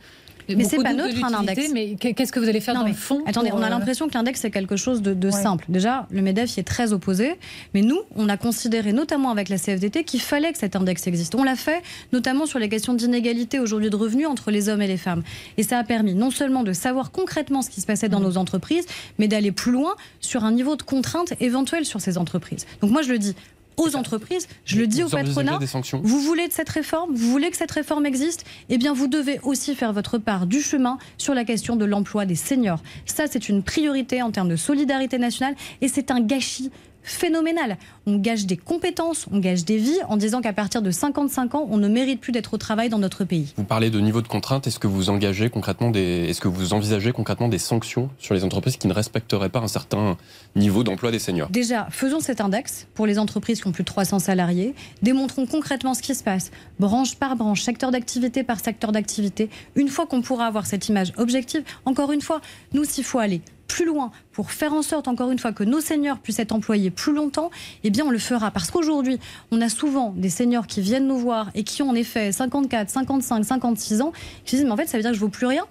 mais c'est pas neutre un index. Mais qu'est-ce que vous allez faire dans le fond Attendez, on a euh, l'impression que l'index c'est quelque chose de, simple. Déjà, le Medef y est très opposé, mais nous, on a considéré, notamment avec la CFDT, qu'il fallait que cet index existe. On l'a fait, notamment sur les questions d'inégalité aujourd'hui de revenus entre les hommes et les femmes. Et ça a permis non seulement de savoir concrètement ce qui se passait dans mmh. nos entreprises, mais d'aller plus loin sur un niveau de contrainte éventuel sur ces entreprises. Donc moi, je le dis, aux entreprises, je le dis au patronat, vous voulez de cette réforme, vous voulez que cette réforme existe, eh bien vous devez aussi faire votre part du chemin sur la question de l'emploi des seniors. Ça, c'est une priorité en termes de solidarité nationale et c'est un gâchis phénoménal. On gage des compétences, on gage des vies en disant qu'à partir de 55 ans, on ne mérite plus d'être au travail dans notre pays. Vous parlez de niveau de contrainte. Est-ce que vous engagez concrètement des, est-ce que vous envisagez concrètement des sanctions sur les entreprises qui ne respecteraient pas un certain niveau d'emploi des seniors? Déjà, faisons cet index pour les entreprises qui ont plus de 300 salariés. Démontrons concrètement ce qui se passe, branche par branche, secteur d'activité par secteur d'activité. Une fois qu'on pourra avoir cette image objective, encore une fois, nous, s'il faut aller plus loin pour faire en sorte, encore une fois, que nos seniors puissent être employés plus longtemps, eh bien, on le fera. Parce qu'aujourd'hui, on a souvent des seniors qui viennent nous voir et qui ont en effet 54, 55, 56 ans, qui disent, mais en fait, ça veut dire que je ne vaux plus rien.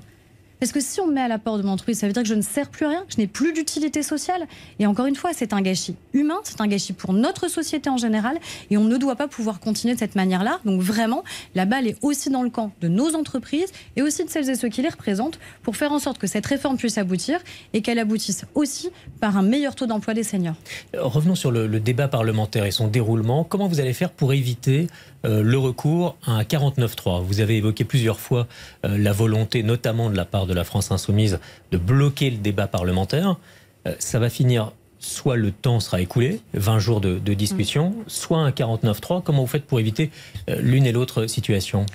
Parce que si on me met à la porte de mon entreprise, ça veut dire que je ne sers plus rien, que je n'ai plus d'utilité sociale. Et encore une fois, c'est un gâchis humain, c'est un gâchis pour notre société en général, et on ne doit pas pouvoir continuer de cette manière-là. Donc vraiment, la balle est aussi dans le camp de nos entreprises et aussi de celles et ceux qui les représentent pour faire en sorte que cette réforme puisse aboutir et qu'elle aboutisse aussi par un meilleur taux d'emploi des seniors. Revenons sur le, débat parlementaire et son déroulement. Comment vous allez faire pour éviter euh, le recours à un 49-3 Vous avez évoqué plusieurs fois euh, la volonté, notamment de la part de la France insoumise de bloquer le débat parlementaire, euh, ça va finir soit le temps sera écoulé, 20 jours de, discussion, mm. soit un 49-3. Comment vous faites pour éviter euh, l'une et l'autre situation?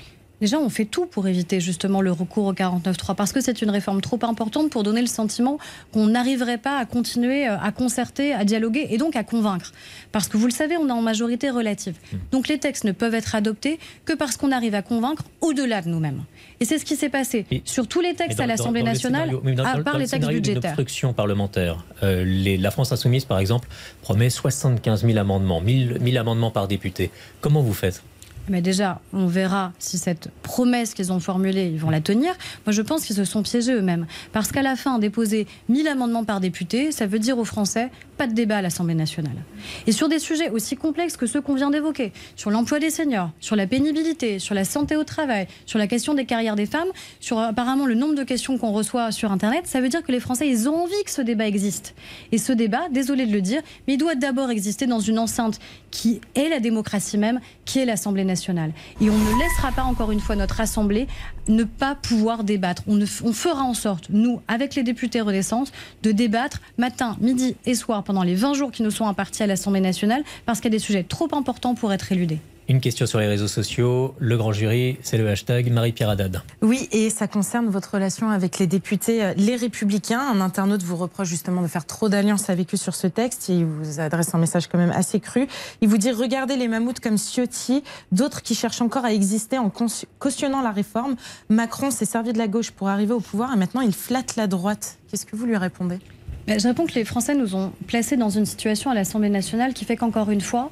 Déjà, on fait tout pour éviter justement le recours au 49.3 parce que c'est une réforme trop importante pour donner le sentiment qu'on n'arriverait pas à continuer euh, à concerter, à dialoguer et donc à convaincre. Parce que vous le savez, on est en majorité relative. Hmm. Donc les textes ne peuvent être adoptés que parce qu'on arrive à convaincre au-delà de nous-mêmes. Et c'est ce qui s'est passé sur tous les textes à l'Assemblée nationale, à part les textes budgétaires. Obstruction parlementaire. Euh, la France insoumise, par exemple, promet 75 000 amendements, 1000 amendements par député. Comment vous faites? Mais déjà, on verra si cette promesse qu'ils ont formulée, ils vont la tenir. Moi, je pense qu'ils se sont piégés eux-mêmes. Parce qu'à la fin, déposer 1000 amendements par député, ça veut dire aux Français pas de débat à l'Assemblée nationale. Et sur des sujets aussi complexes que ceux qu'on vient d'évoquer, sur l'emploi des seniors, sur la pénibilité, sur la santé au travail, sur la question des carrières des femmes, sur apparemment le nombre de questions qu'on reçoit sur Internet, ça veut dire que les Français, ils ont envie que ce débat existe. Et ce débat, désolé de le dire, mais il doit d'abord exister dans une enceinte qui est la démocratie même, qui est l'Assemblée nationale. Et on ne laissera pas encore une fois notre Assemblée ne pas pouvoir débattre. On, fera en sorte, nous, avec les députés Renaissance, de débattre matin, midi et soir pendant les 20 jours qui nous sont impartis à l'Assemblée nationale, parce qu'il y a des sujets trop importants pour être éludés. Une question sur les réseaux sociaux. Le grand jury, c'est le hashtag Marie-Pierre Haddad. Oui, et ça concerne votre relation avec les députés euh, Les Républicains. Un internaute vous reproche justement de faire trop d'alliances avec eux sur ce texte. Il vous adresse un message quand même assez cru. Il vous dit Regardez les mammouths comme Ciotti, d'autres qui cherchent encore à exister en cautionnant la réforme. Macron s'est servi de la gauche pour arriver au pouvoir et maintenant il flatte la droite. Qu'est-ce que vous lui répondez? Je réponds que les Français nous ont placés dans une situation à l'Assemblée nationale qui fait qu'encore une fois,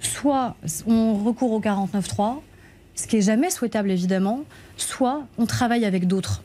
soit on recourt au 49-3, ce qui est jamais souhaitable évidemment, soit on travaille avec d'autres.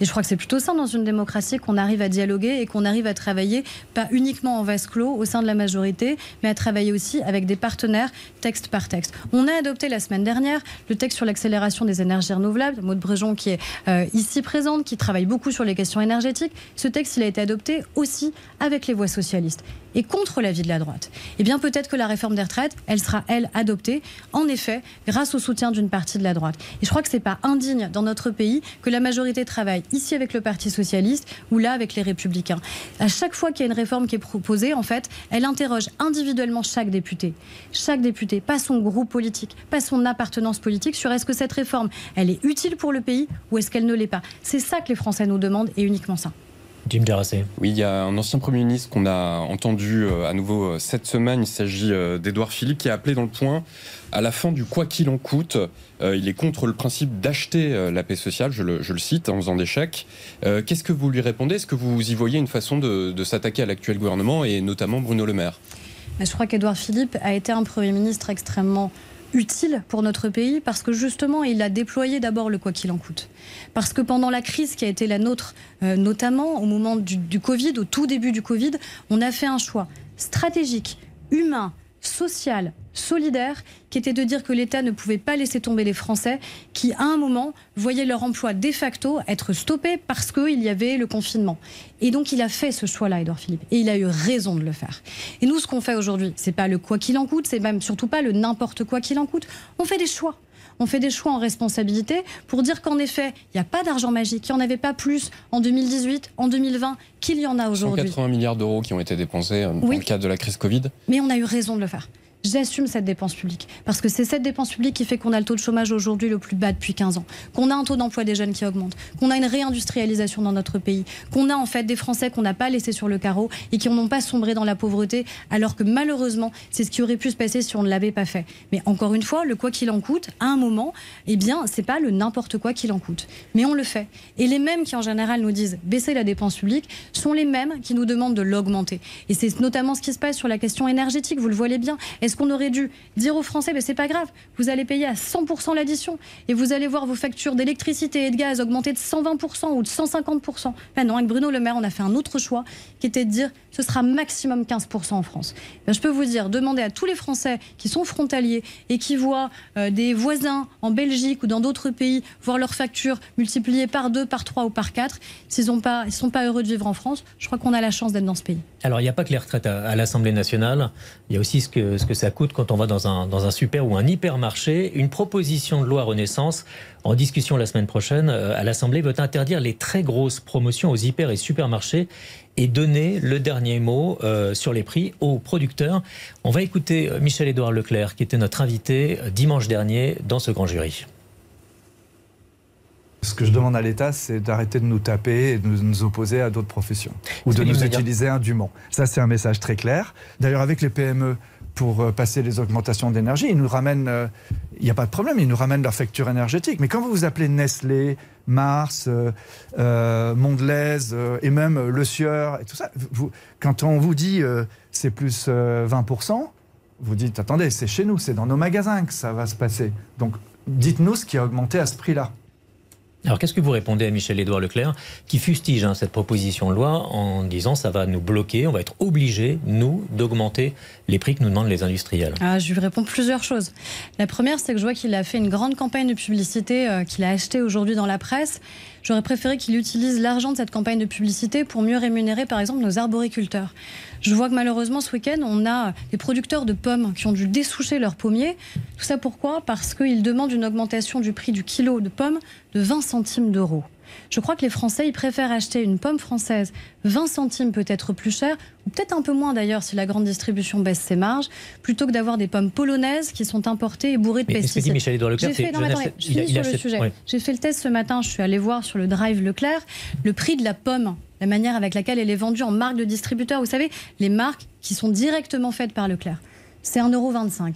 Et je crois que c'est plutôt ça dans une démocratie qu'on arrive à dialoguer et qu'on arrive à travailler pas uniquement en vase clos au sein de la majorité, mais à travailler aussi avec des partenaires texte par texte. On a adopté la semaine dernière le texte sur l'accélération des énergies renouvelables. Maud Brejon qui est euh, ici présente, qui travaille beaucoup sur les questions énergétiques. Ce texte, il a été adopté aussi avec les voix socialistes et contre l'avis de la droite. Eh bien, peut-être que la réforme des retraites, elle sera, elle, adoptée, en effet, grâce au soutien d'une partie de la droite. Et je crois que ce n'est pas indigne dans notre pays que la majorité travaille ici avec le Parti socialiste ou là avec les républicains. À chaque fois qu'il y a une réforme qui est proposée, en fait, elle interroge individuellement chaque député. Chaque député, pas son groupe politique, pas son appartenance politique, sur est-ce que cette réforme, elle est utile pour le pays ou est-ce qu'elle ne l'est pas. C'est ça que les Français nous demandent et uniquement ça. Jim Oui, il y a un ancien Premier ministre qu'on a entendu euh, à nouveau euh, cette semaine. Il s'agit euh, d'Edouard Philippe qui a appelé dans le point à la fin du quoi qu'il en coûte. il est contre le principe d'acheter la paix sociale, je le, cite, en faisant des chèques. Qu'est-ce que vous lui répondez? Est-ce que vous y voyez une façon de, de s'attaquer à l'actuel gouvernement et notamment Bruno Le Maire? Je crois qu'Edouard Philippe a été un Premier ministre extrêmement utile pour notre pays parce que justement il a déployé d'abord le quoi qu'il en coûte. Parce que pendant la crise qui a été la nôtre, euh, notamment au moment du, du Covid, au tout début du Covid, on a fait un choix stratégique, humain, social, solidaire, qui était de dire que l'État ne pouvait pas laisser tomber les Français qui, à un moment, voyaient leur emploi de facto être stoppé parce qu'il y avait le confinement. Et donc, il a fait ce choix-là, Edouard Philippe. Et il a eu raison de le faire. Et nous, ce qu'on fait aujourd'hui, c'est pas le quoi qu'il en coûte, c'est même surtout pas le n'importe quoi qu'il en coûte. On fait des choix on fait des choix en responsabilité pour dire qu'en effet, il n'y a pas d'argent magique, qu'il n'y en avait pas plus en 2018, en 2020 qu'il y en a aujourd'hui. 180 milliards d'euros qui ont été dépensés euh, dans le cadre de la crise Covid. Mais on a eu raison de le faire j'assume cette dépense publique. Parce que c'est cette dépense publique qui fait qu'on a le taux de chômage aujourd'hui le plus bas depuis 15 ans, qu'on a un taux d'emploi des jeunes qui augmente, qu'on a une réindustrialisation dans notre pays, qu'on a en fait des Français qu'on n'a pas laissés sur le carreau et qui n'ont pas sombré dans la pauvreté, alors que malheureusement, c'est ce qui aurait pu se passer si on ne l'avait pas fait. Mais encore une fois, le quoi qu'il en coûte, à un moment, eh bien, c'est pas le n'importe quoi qu'il en coûte. Mais on le fait. Et les mêmes qui, en général, nous disent baisser la dépense publique sont les mêmes qui nous demandent de l'augmenter. Et c'est notamment ce qui se passe sur la question énergétique, vous le voyez bien. Est-ce qu'on aurait dû dire aux Français, mais c'est pas grave, vous allez payer à 100% l'addition et vous allez voir vos factures d'électricité et de gaz augmenter de 120% ou de 150%. Ben non, avec Bruno Le Maire, on a fait un autre choix qui était de dire ce sera maximum 15% en France. Ben, je peux vous dire, demandez à tous les Français qui sont frontaliers et qui voient euh, des voisins en Belgique ou dans d'autres pays voir leurs factures multipliées par deux, par trois ou par quatre, s'ils ne sont pas heureux de vivre en France, je crois qu'on a la chance d'être dans ce pays. Alors, il n'y a pas que les retraites à, l'Assemblée nationale, il y a aussi ce que, ce que ça coûte quand on va dans un, dans un super ou un hypermarché. Une proposition de loi Renaissance, en discussion la semaine prochaine euh, à l'Assemblée, veut interdire les très grosses promotions aux hyper et supermarchés et donner le dernier mot euh, sur les prix aux producteurs. On va écouter euh, Michel-Édouard Leclerc, qui était notre invité dimanche dernier dans ce grand jury. Ce que je demande à l'État, c'est d'arrêter de nous taper et de nous opposer à d'autres professions ou de nous utiliser indûment. Ça, c'est un message très clair. D'ailleurs, avec les PME, pour euh, passer les augmentations d'énergie, ils nous ramènent, euh, il n'y a pas de problème, ils nous ramènent leur facture énergétique. Mais quand vous vous appelez Nestlé, Mars, euh, Mondelez et même Le Sieur et tout ça, quand on vous dit c'est plus 20%, vous dites attendez, c'est chez nous, c'est dans nos magasins que ça va se passer. Donc dites-nous ce qui a augmenté à ce prix-là. Alors qu'est-ce que vous répondez à Michel-Édouard Leclerc qui fustige hein, cette proposition de loi en disant ça va nous bloquer, on va être obligés, nous, d'augmenter les prix que nous demandent les industriels? Ah, Je lui réponds plusieurs choses. La première, c'est que je vois qu'il a fait une grande campagne de publicité euh, qu'il a achetée aujourd'hui dans la presse. J'aurais préféré qu'il utilise l'argent de cette campagne de publicité pour mieux rémunérer, par exemple, nos arboriculteurs. Je vois que malheureusement, ce week-end, on a des producteurs de pommes qui ont dû dessoucher leurs pommiers. Tout ça pourquoi? Parce qu'ils demandent une augmentation du prix du kilo de pommes de 20 centimes d'euros. Je crois que les Français, ils préfèrent acheter une pomme française 20 centimes peut-être plus cher, ou peut-être un peu moins d'ailleurs si la grande distribution baisse ses marges, plutôt que d'avoir des pommes polonaises qui sont importées et bourrées de pesticides. J'ai fait, sur le sujet. J'ai fait le test ce matin, je suis allée voir sur le drive Leclerc le prix de la pomme la manière avec laquelle elle est vendue en marque de distributeur. Vous savez, les marques qui sont directement faites par Leclerc, c'est 1,25€.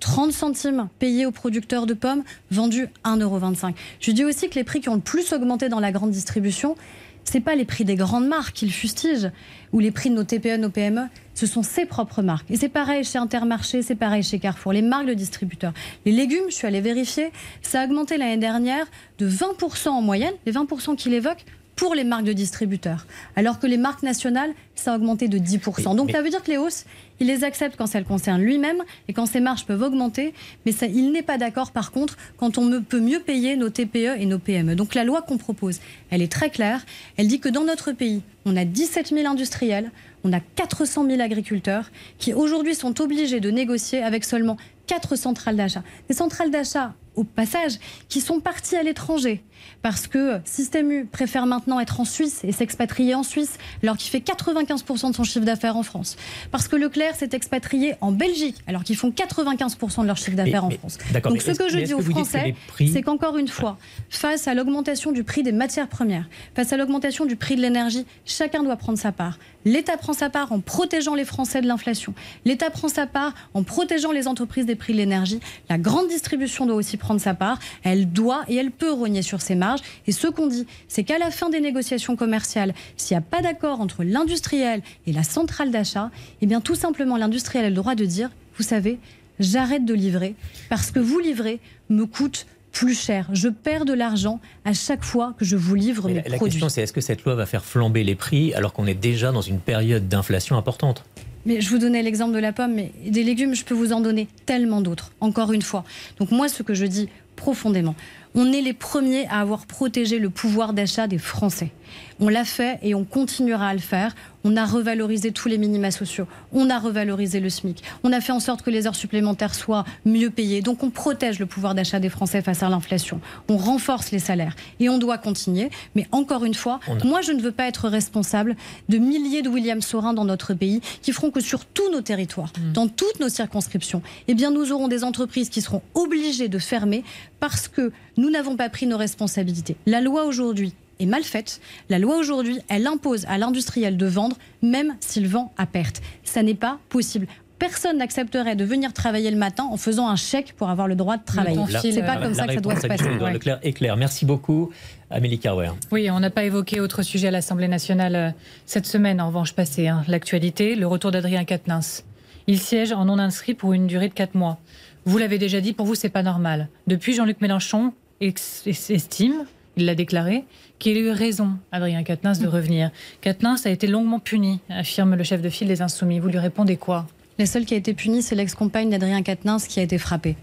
30 centimes payés aux producteurs de pommes, vendus 1,25€. Je dis aussi que les prix qui ont le plus augmenté dans la grande distribution, ce pas les prix des grandes marques qu'ils fustigent, ou les prix de nos TPE, nos PME, ce sont ses propres marques. Et c'est pareil chez Intermarché, c'est pareil chez Carrefour, les marques de distributeurs. Les légumes, je suis allée vérifier, ça a augmenté l'année dernière de 20% en moyenne, les 20% qu'il évoque, pour les marques de distributeurs. Alors que les marques nationales, ça a augmenté de 10%. Donc ça veut dire que les hausses, il les accepte quand ça le concerne lui-même et quand ses marges peuvent augmenter, mais ça, il n'est pas d'accord par contre quand on peut mieux payer nos TPE et nos PME. Donc la loi qu'on propose, elle est très claire. Elle dit que dans notre pays, on a 17 000 industriels, on a 400 000 agriculteurs qui aujourd'hui sont obligés de négocier avec seulement quatre centrales d'achat. Des centrales d'achat au passage, qui sont partis à l'étranger. Parce que Système U préfère maintenant être en Suisse et s'expatrier en Suisse, alors qu'il fait 95% de son chiffre d'affaires en France. Parce que Leclerc s'est expatrié en Belgique, alors qu'ils font 95% de leur chiffre d'affaires en France. Donc ce que je dis aux Français, c'est qu'encore une fois, face à l'augmentation du prix des matières premières, face à l'augmentation du prix de l'énergie, chacun doit prendre sa part. L'État prend sa part en protégeant les Français de l'inflation. L'État prend sa part en protégeant les entreprises des prix de l'énergie. La grande distribution doit aussi prendre sa part. Elle doit et elle peut rogner sur ses marges. Et ce qu'on dit, c'est qu'à la fin des négociations commerciales, s'il n'y a pas d'accord entre l'industriel et la centrale d'achat, eh bien tout simplement l'industriel a le droit de dire, vous savez, j'arrête de livrer parce que vous livrez me coûte plus cher. Je perds de l'argent à chaque fois que je vous livre mes la, produits. La question, c'est est-ce que cette loi va faire flamber les prix alors qu'on est déjà dans une période d'inflation importante? Mais je vous donnais l'exemple de la pomme, mais des légumes, je peux vous en donner tellement d'autres, encore une fois. Donc moi, ce que je dis profondément, on est les premiers à avoir protégé le pouvoir d'achat des Français. On l'a fait et on continuera à le faire. On a revalorisé tous les minima sociaux. On a revalorisé le SMIC. On a fait en sorte que les heures supplémentaires soient mieux payées. Donc on protège le pouvoir d'achat des Français face à l'inflation. On renforce les salaires. Et on doit continuer. Mais encore une fois, moi je ne veux pas être responsable de milliers de William Sorin dans notre pays qui feront que sur tous nos territoires, mmh. dans toutes nos circonscriptions, eh bien nous aurons des entreprises qui seront obligées de fermer parce que nous n'avons pas pris nos responsabilités. La loi aujourd'hui est mal faite. La loi aujourd'hui, elle impose à l'industriel de vendre même s'il vend à perte. Ça n'est pas possible personne n'accepterait de venir travailler le matin en faisant un chèque pour avoir le droit de travailler. C'est pas comme ça que ça doit se passer. Leclerc est clair. Merci beaucoup, Amélie Carwer. Oui, on n'a pas évoqué autre sujet à l'Assemblée nationale euh, cette semaine, en revanche passée. Hein. L'actualité, le retour d'Adrien Quatennens. Il siège en non inscrit pour une durée de 4 mois. Vous l'avez déjà dit, pour vous, c'est pas normal. Depuis, Jean-Luc Mélenchon estime il l'a déclaré, qu'il a eu raison, Adrien Quatennens, de revenir. Quatennens a été longuement puni, affirme le chef de file des Insoumis. Vous lui répondez quoi? La seule qui a été punie, c'est l'ex-compagne d'Adrien Quatennens qui a été frappée.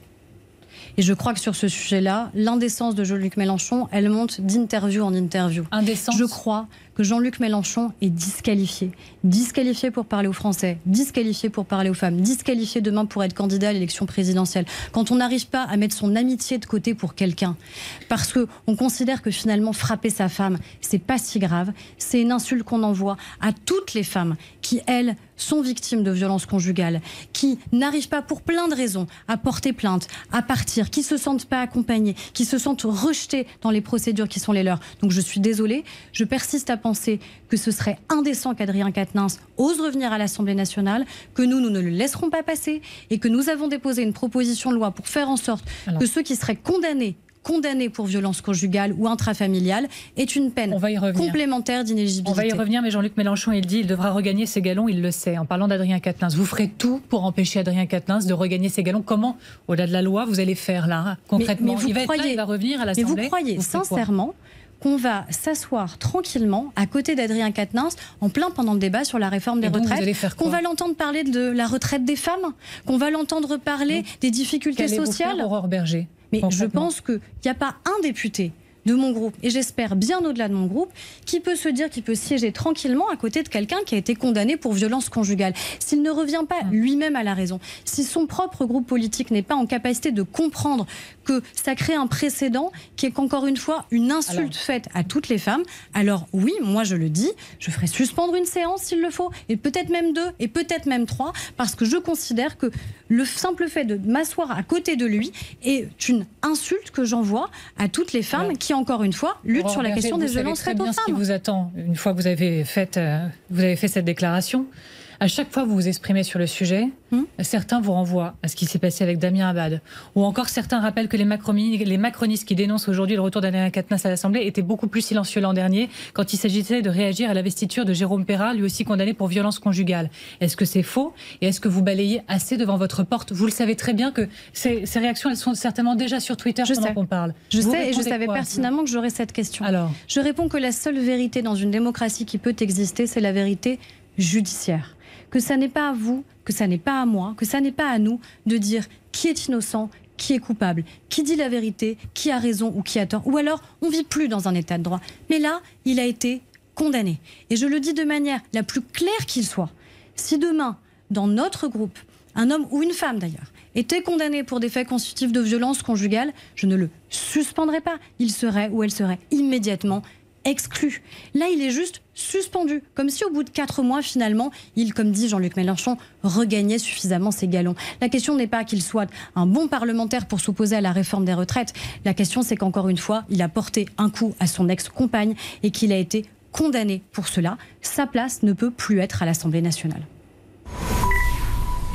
Et je crois que sur ce sujet-là, l'indécence de Jean-Luc Mélenchon, elle monte d'interview en interview. Indécence? Je crois que Jean-Luc Mélenchon est disqualifié. Disqualifié pour parler aux Français, disqualifié pour parler aux femmes, disqualifié demain pour être candidat à l'élection présidentielle. Quand on n'arrive pas à mettre son amitié de côté pour quelqu'un, parce qu'on considère que finalement frapper sa femme, c'est pas si grave, c'est une insulte qu'on envoie à toutes les femmes qui, elles, sont victimes de violences conjugales, qui n'arrivent pas pour plein de raisons à porter plainte, à partir, qui se sentent pas accompagnées, qui se sentent rejetées dans les procédures qui sont les leurs. Donc je suis désolée, je persiste à penser que ce serait indécent qu'Adrien Quatennens ose revenir à l'Assemblée nationale, que nous, nous ne le laisserons pas passer et que nous avons déposé une proposition de loi pour faire en sorte que ceux qui seraient condamnés condamné pour violence conjugale ou intrafamiliale est une peine complémentaire d'inéligibilité. On va y revenir, mais Jean-Luc Mélenchon, il dit il devra regagner ses galons, il le sait. En parlant d'Adrien Quatennens, vous ferez tout pour empêcher Adrien Quatennens de regagner ses galons. Comment, au-delà de la loi, vous allez faire là, concrètement? Vous il, va croyez, il va revenir à l'Assemblée. Mais vous croyez sincèrement qu'on va s'asseoir tranquillement à côté d'Adrien Quatennens en plein pendant le débat sur la réforme des retraites, qu'on va l'entendre parler de la retraite des femmes, qu'on va l'entendre parler des difficultés sociales. Aurore Berger mais je pense qu'il n'y a pas un député de mon groupe, et j'espère bien au-delà de mon groupe, qui peut se dire qu'il peut siéger tranquillement à côté de quelqu'un qui a été condamné pour violence conjugale. S'il ne revient pas mm. lui-même à la raison, si son propre groupe politique n'est pas en capacité de comprendre que ça crée un précédent qui est qu'encore une fois une insulte faite à toutes les femmes, alors oui, moi je le dis, je ferai suspendre une séance s'il le faut, et peut-être même deux, et peut-être même trois, parce que je considère que le simple fait de m'asseoir à côté de lui est une insulte que j'envoie à toutes les femmes qui encore une fois, lutte sur la question des violences faites aux femmes. ce qui vous attend une fois que vous avez fait, euh, vous avez fait cette déclaration. À chaque fois que vous vous exprimez sur le sujet, hmm certains vous renvoient à ce qui s'est passé avec Damien Abad. Ou encore certains rappellent que les, les macronistes qui dénoncent aujourd'hui le retour d'Adrien Quatennens à l'Assemblée étaient beaucoup plus silencieux l'an dernier quand il s'agissait de réagir à l'investiture de Jérôme Perra, lui aussi condamné pour violence conjugale. Est-ce que c'est faux? Et est-ce que vous balayez assez devant votre porte? Vous le savez très bien que ces, réactions, elles sont certainement déjà sur Twitter je pendant qu'on parle. Je sais et je savais pertinemment que j'aurais cette question. Alors? Je réponds que la seule vérité dans une démocratie qui peut exister, c'est la vérité judiciaire que ça n'est pas à vous, que ça n'est pas à moi, que ça n'est pas à nous de dire qui est innocent, qui est coupable, qui dit la vérité, qui a raison ou qui a tort. Ou alors, on vit plus dans un état de droit. Mais là, il a été condamné. Et je le dis de manière la plus claire qu'il soit. Si demain, dans notre groupe, un homme ou une femme d'ailleurs, était condamné pour des faits constitutifs de violence conjugale, je ne le suspendrai pas. Il serait ou elle serait immédiatement exclu. Là, il est juste suspendu, comme si au bout de quatre mois, finalement, il, comme dit Jean-Luc Mélenchon, regagnait suffisamment ses galons. La question n'est pas qu'il soit un bon parlementaire pour s'opposer à la réforme des retraites. La question, c'est qu'encore une fois, il a porté un coup à son ex-compagne et qu'il a été condamné pour cela. Sa place ne peut plus être à l'Assemblée nationale.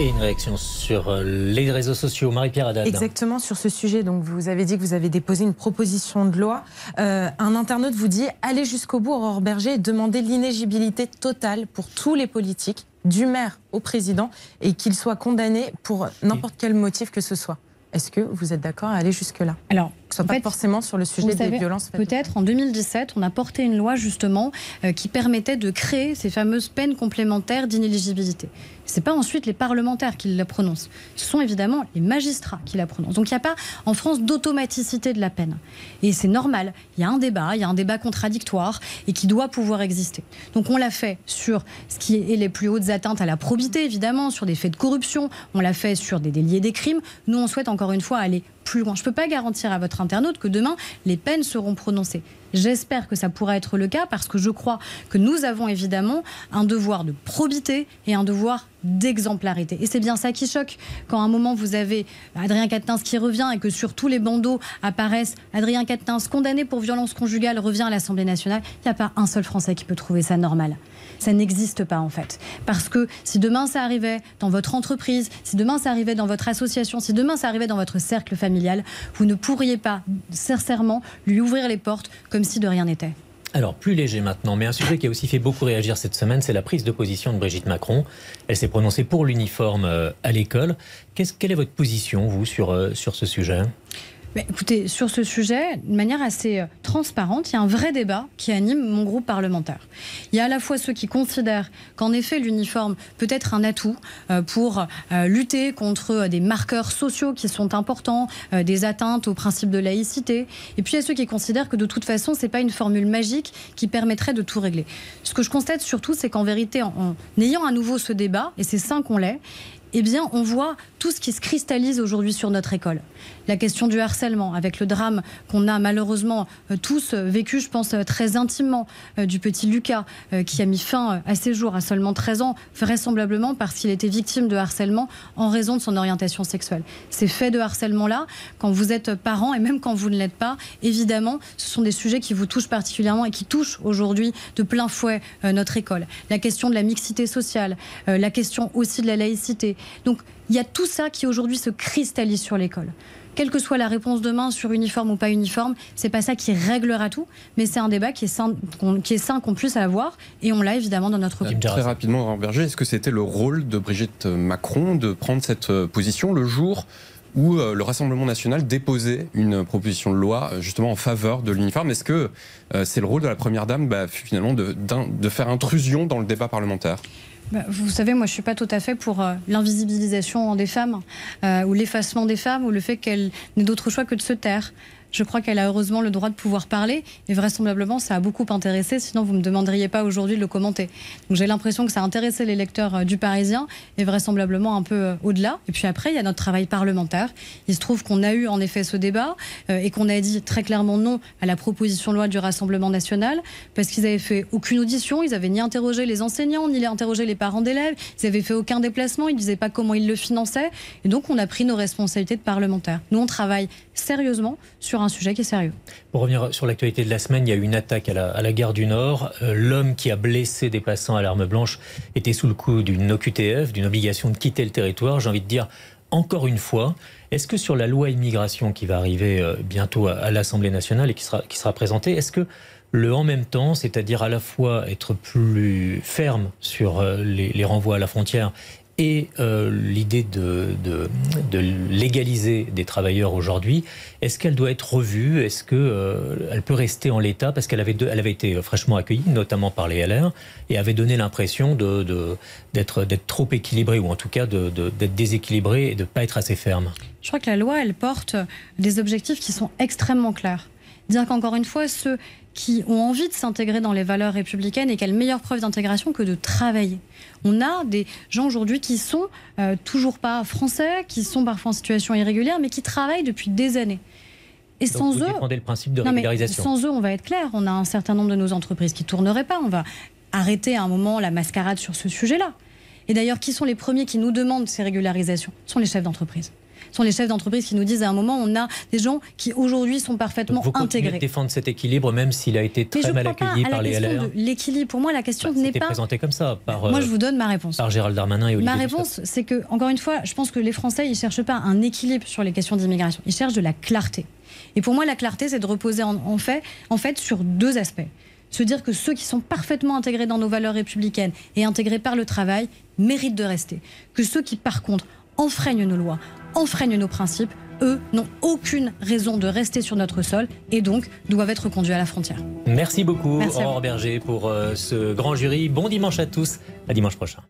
Et une réaction sur euh, les réseaux sociaux. Marie-Pierre Haddad. Exactement sur ce sujet. Donc, vous avez dit que vous avez déposé une proposition de loi. Euh, un internaute vous dit allez jusqu'au bout, Aurore Berger, et demandez l'inégibilité totale pour tous les politiques, du maire au président, et qu'ils soient condamnés pour n'importe quel motif que ce soit. Est-ce que vous êtes d'accord à aller jusque-là? Alors, soit pas forcément sur le sujet des violences. Peut-être en 2017, on a porté une loi justement euh, qui permettait de créer ces fameuses peines complémentaires d'inéligibilité. Ce n'est pas ensuite les parlementaires qui la prononcent, ce sont évidemment les magistrats qui la prononcent. Donc il n'y a pas en France d'automaticité de la peine. Et c'est normal, il y a un débat, il y a un débat contradictoire et qui doit pouvoir exister. Donc on l'a fait sur ce qui est les plus hautes atteintes à la probité, évidemment, sur des faits de corruption, on l'a fait sur des délits et des crimes. Nous, on souhaite encore une fois aller Je ne peux pas garantir à votre internaute que demain, les peines seront prononcées. J'espère que ça pourra être le cas parce que je crois que nous avons évidemment un devoir de probité et un devoir d'exemplarité. Et c'est bien ça qui choque quand à un moment vous avez Adrien Quatennens qui revient et que sur tous les bandeaux apparaissent Adrien Quatennens condamné pour violence conjugale revient à l'Assemblée nationale. Il n'y a pas un seul Français qui peut trouver ça normal. Ça n'existe pas en fait. Parce que si demain ça arrivait dans votre entreprise, si demain ça arrivait dans votre association, si demain ça arrivait dans votre cercle familial, vous ne pourriez pas sincèrement lui ouvrir les portes comme si de rien n'était. Alors, plus léger maintenant, mais un sujet qui a aussi fait beaucoup réagir cette semaine, c'est la prise de position de Brigitte Macron. Elle s'est prononcée pour l'uniforme euh, à l'école. quelle est votre position, vous, sur, euh, sur ce sujet? Écoutez, sur ce sujet, de manière assez euh, transparente, il y a un vrai débat qui anime mon groupe parlementaire. Il y a à la fois ceux qui considèrent qu'en effet l'uniforme peut être un atout euh, pour euh, lutter contre des marqueurs sociaux qui sont importants, des atteintes au principe de laïcité, et puis il y a ceux qui considèrent que de toute façon c'est pas une formule magique qui permettrait de tout régler. Ce que je constate surtout, c'est qu'en vérité, en ayant à nouveau ce débat, et c'est sain qu'on l'ait, eh bien, on voit tout ce qui se cristallise aujourd'hui sur notre école. La question du harcèlement, avec le drame qu'on a malheureusement euh, tous euh, vécu, je pense euh, très intimement, du petit Lucas, qui a mis fin à ses jours à seulement 13 ans, vraisemblablement parce qu'il était victime de harcèlement en raison de son orientation sexuelle. Ces faits de harcèlement-là, quand vous êtes parent et même quand vous ne l'êtes pas, évidemment, ce sont des sujets qui vous touchent particulièrement et qui touchent aujourd'hui de plein fouet notre école. La question de la mixité sociale, la question aussi de la laïcité. Donc, il y a tout ça qui aujourd'hui se cristallise sur l'école. quelle que soit la réponse demain sur uniforme ou pas uniforme, c'est pas ça qui réglera tout, mais c'est un débat qui est sain qu'on, qu'on puisse avoir et on l'a évidemment dans notre groupe. Très rapidement, Berger, est-ce que c'était le rôle de Brigitte Macron de prendre cette euh, position le jour où euh, le Rassemblement national déposait une proposition de loi euh, justement en faveur de l'uniforme? Est-ce que c'est le rôle de la Première Dame bah, finalement de, de, faire intrusion dans le débat parlementaire? Bah, vous savez, moi, je suis pas tout à fait pour l'invisibilisation des femmes, ou l'effacement des femmes, ou le fait qu'elles n'aient d'autre choix que de se taire. Je crois qu'elle a heureusement le droit de pouvoir parler et vraisemblablement ça a beaucoup intéressé, sinon vous ne me demanderiez pas aujourd'hui de le commenter. Donc j'ai l'impression que ça a intéressé les lecteurs euh, du Parisien et vraisemblablement un peu euh, au-delà. Et puis après, il y a notre travail parlementaire. Il se trouve qu'on a eu en effet ce débat euh, et qu'on a dit très clairement non à la proposition de loi du Rassemblement national parce qu'ils avaient fait aucune audition, ils avaient ni interrogé les enseignants, ni interrogé les parents d'élèves, ils avaient fait aucun déplacement, ils disaient pas comment ils le finançaient. Et donc on a pris nos responsabilités de parlementaires. Nous, on travaille sérieusement sur un sujet qui est sérieux. Pour revenir sur l'actualité de la semaine, il y a eu une attaque à la, gare du Nord. Euh, l'homme qui a blessé des passants à l'arme blanche était sous le coup d'une OQTF, d'une obligation de quitter le territoire. J'ai envie de dire, encore une fois, est-ce que sur la loi immigration qui va arriver euh, bientôt à, l'Assemblée nationale et qui sera, présentée, est-ce que le en même temps, c'est-à-dire à la fois être plus ferme sur euh, les renvois à la frontière et euh, l'idée de, de, légaliser des travailleurs aujourd'hui, est-ce qu'elle doit être revue? Est-ce qu'elle euh, peut rester en l'état? Parce qu'elle avait, avait été fraîchement accueillie, notamment par les LR, et avait donné l'impression d'être d'être trop équilibrée, ou en tout cas d'être déséquilibrée et de ne pas être assez ferme. Je crois que la loi, elle porte des objectifs qui sont extrêmement clairs. Dire qu'encore une fois, ceux qui ont envie de s'intégrer dans les valeurs républicaines et quelle meilleure preuve d'intégration que de travailler. On a des gens aujourd'hui qui sont euh, toujours pas français, qui sont parfois en situation irrégulière, mais qui travaillent depuis des années. Et sans eux, le principe de régularisation. sans eux, on va être clair. On a un certain nombre de nos entreprises qui tourneraient pas. On va arrêter à un moment la mascarade sur ce sujet-là. Et d'ailleurs, qui sont les premiers qui nous demandent ces régularisations? Ce sont les chefs d'entreprise sont les chefs d'entreprise qui nous disent à un moment, on a des gens qui aujourd'hui sont parfaitement vous intégrés. Vous défendre cet équilibre, même s'il a été très mal accueilli par les LR. L'équilibre, pour moi, la question bah, n'est pas. présenté comme ça par. Moi, je vous donne ma réponse. Par Gérald Darmanin et Olivier Ma réponse, c'est que, encore une fois, je pense que les Français, ils cherchent pas un équilibre sur les questions d'immigration. Ils cherchent de la clarté. Et pour moi, la clarté, c'est de reposer en, fait, en fait sur deux aspects se dire que ceux qui sont parfaitement intégrés dans nos valeurs républicaines et intégrés par le travail méritent de rester. Que ceux qui, par contre, enfreignent nos lois, enfreignent nos principes, eux n'ont aucune raison de rester sur notre sol et donc doivent être conduits à la frontière. Merci beaucoup, Aurore Berger, pour euh, ce grand jury. Bon dimanche à tous. À dimanche prochain.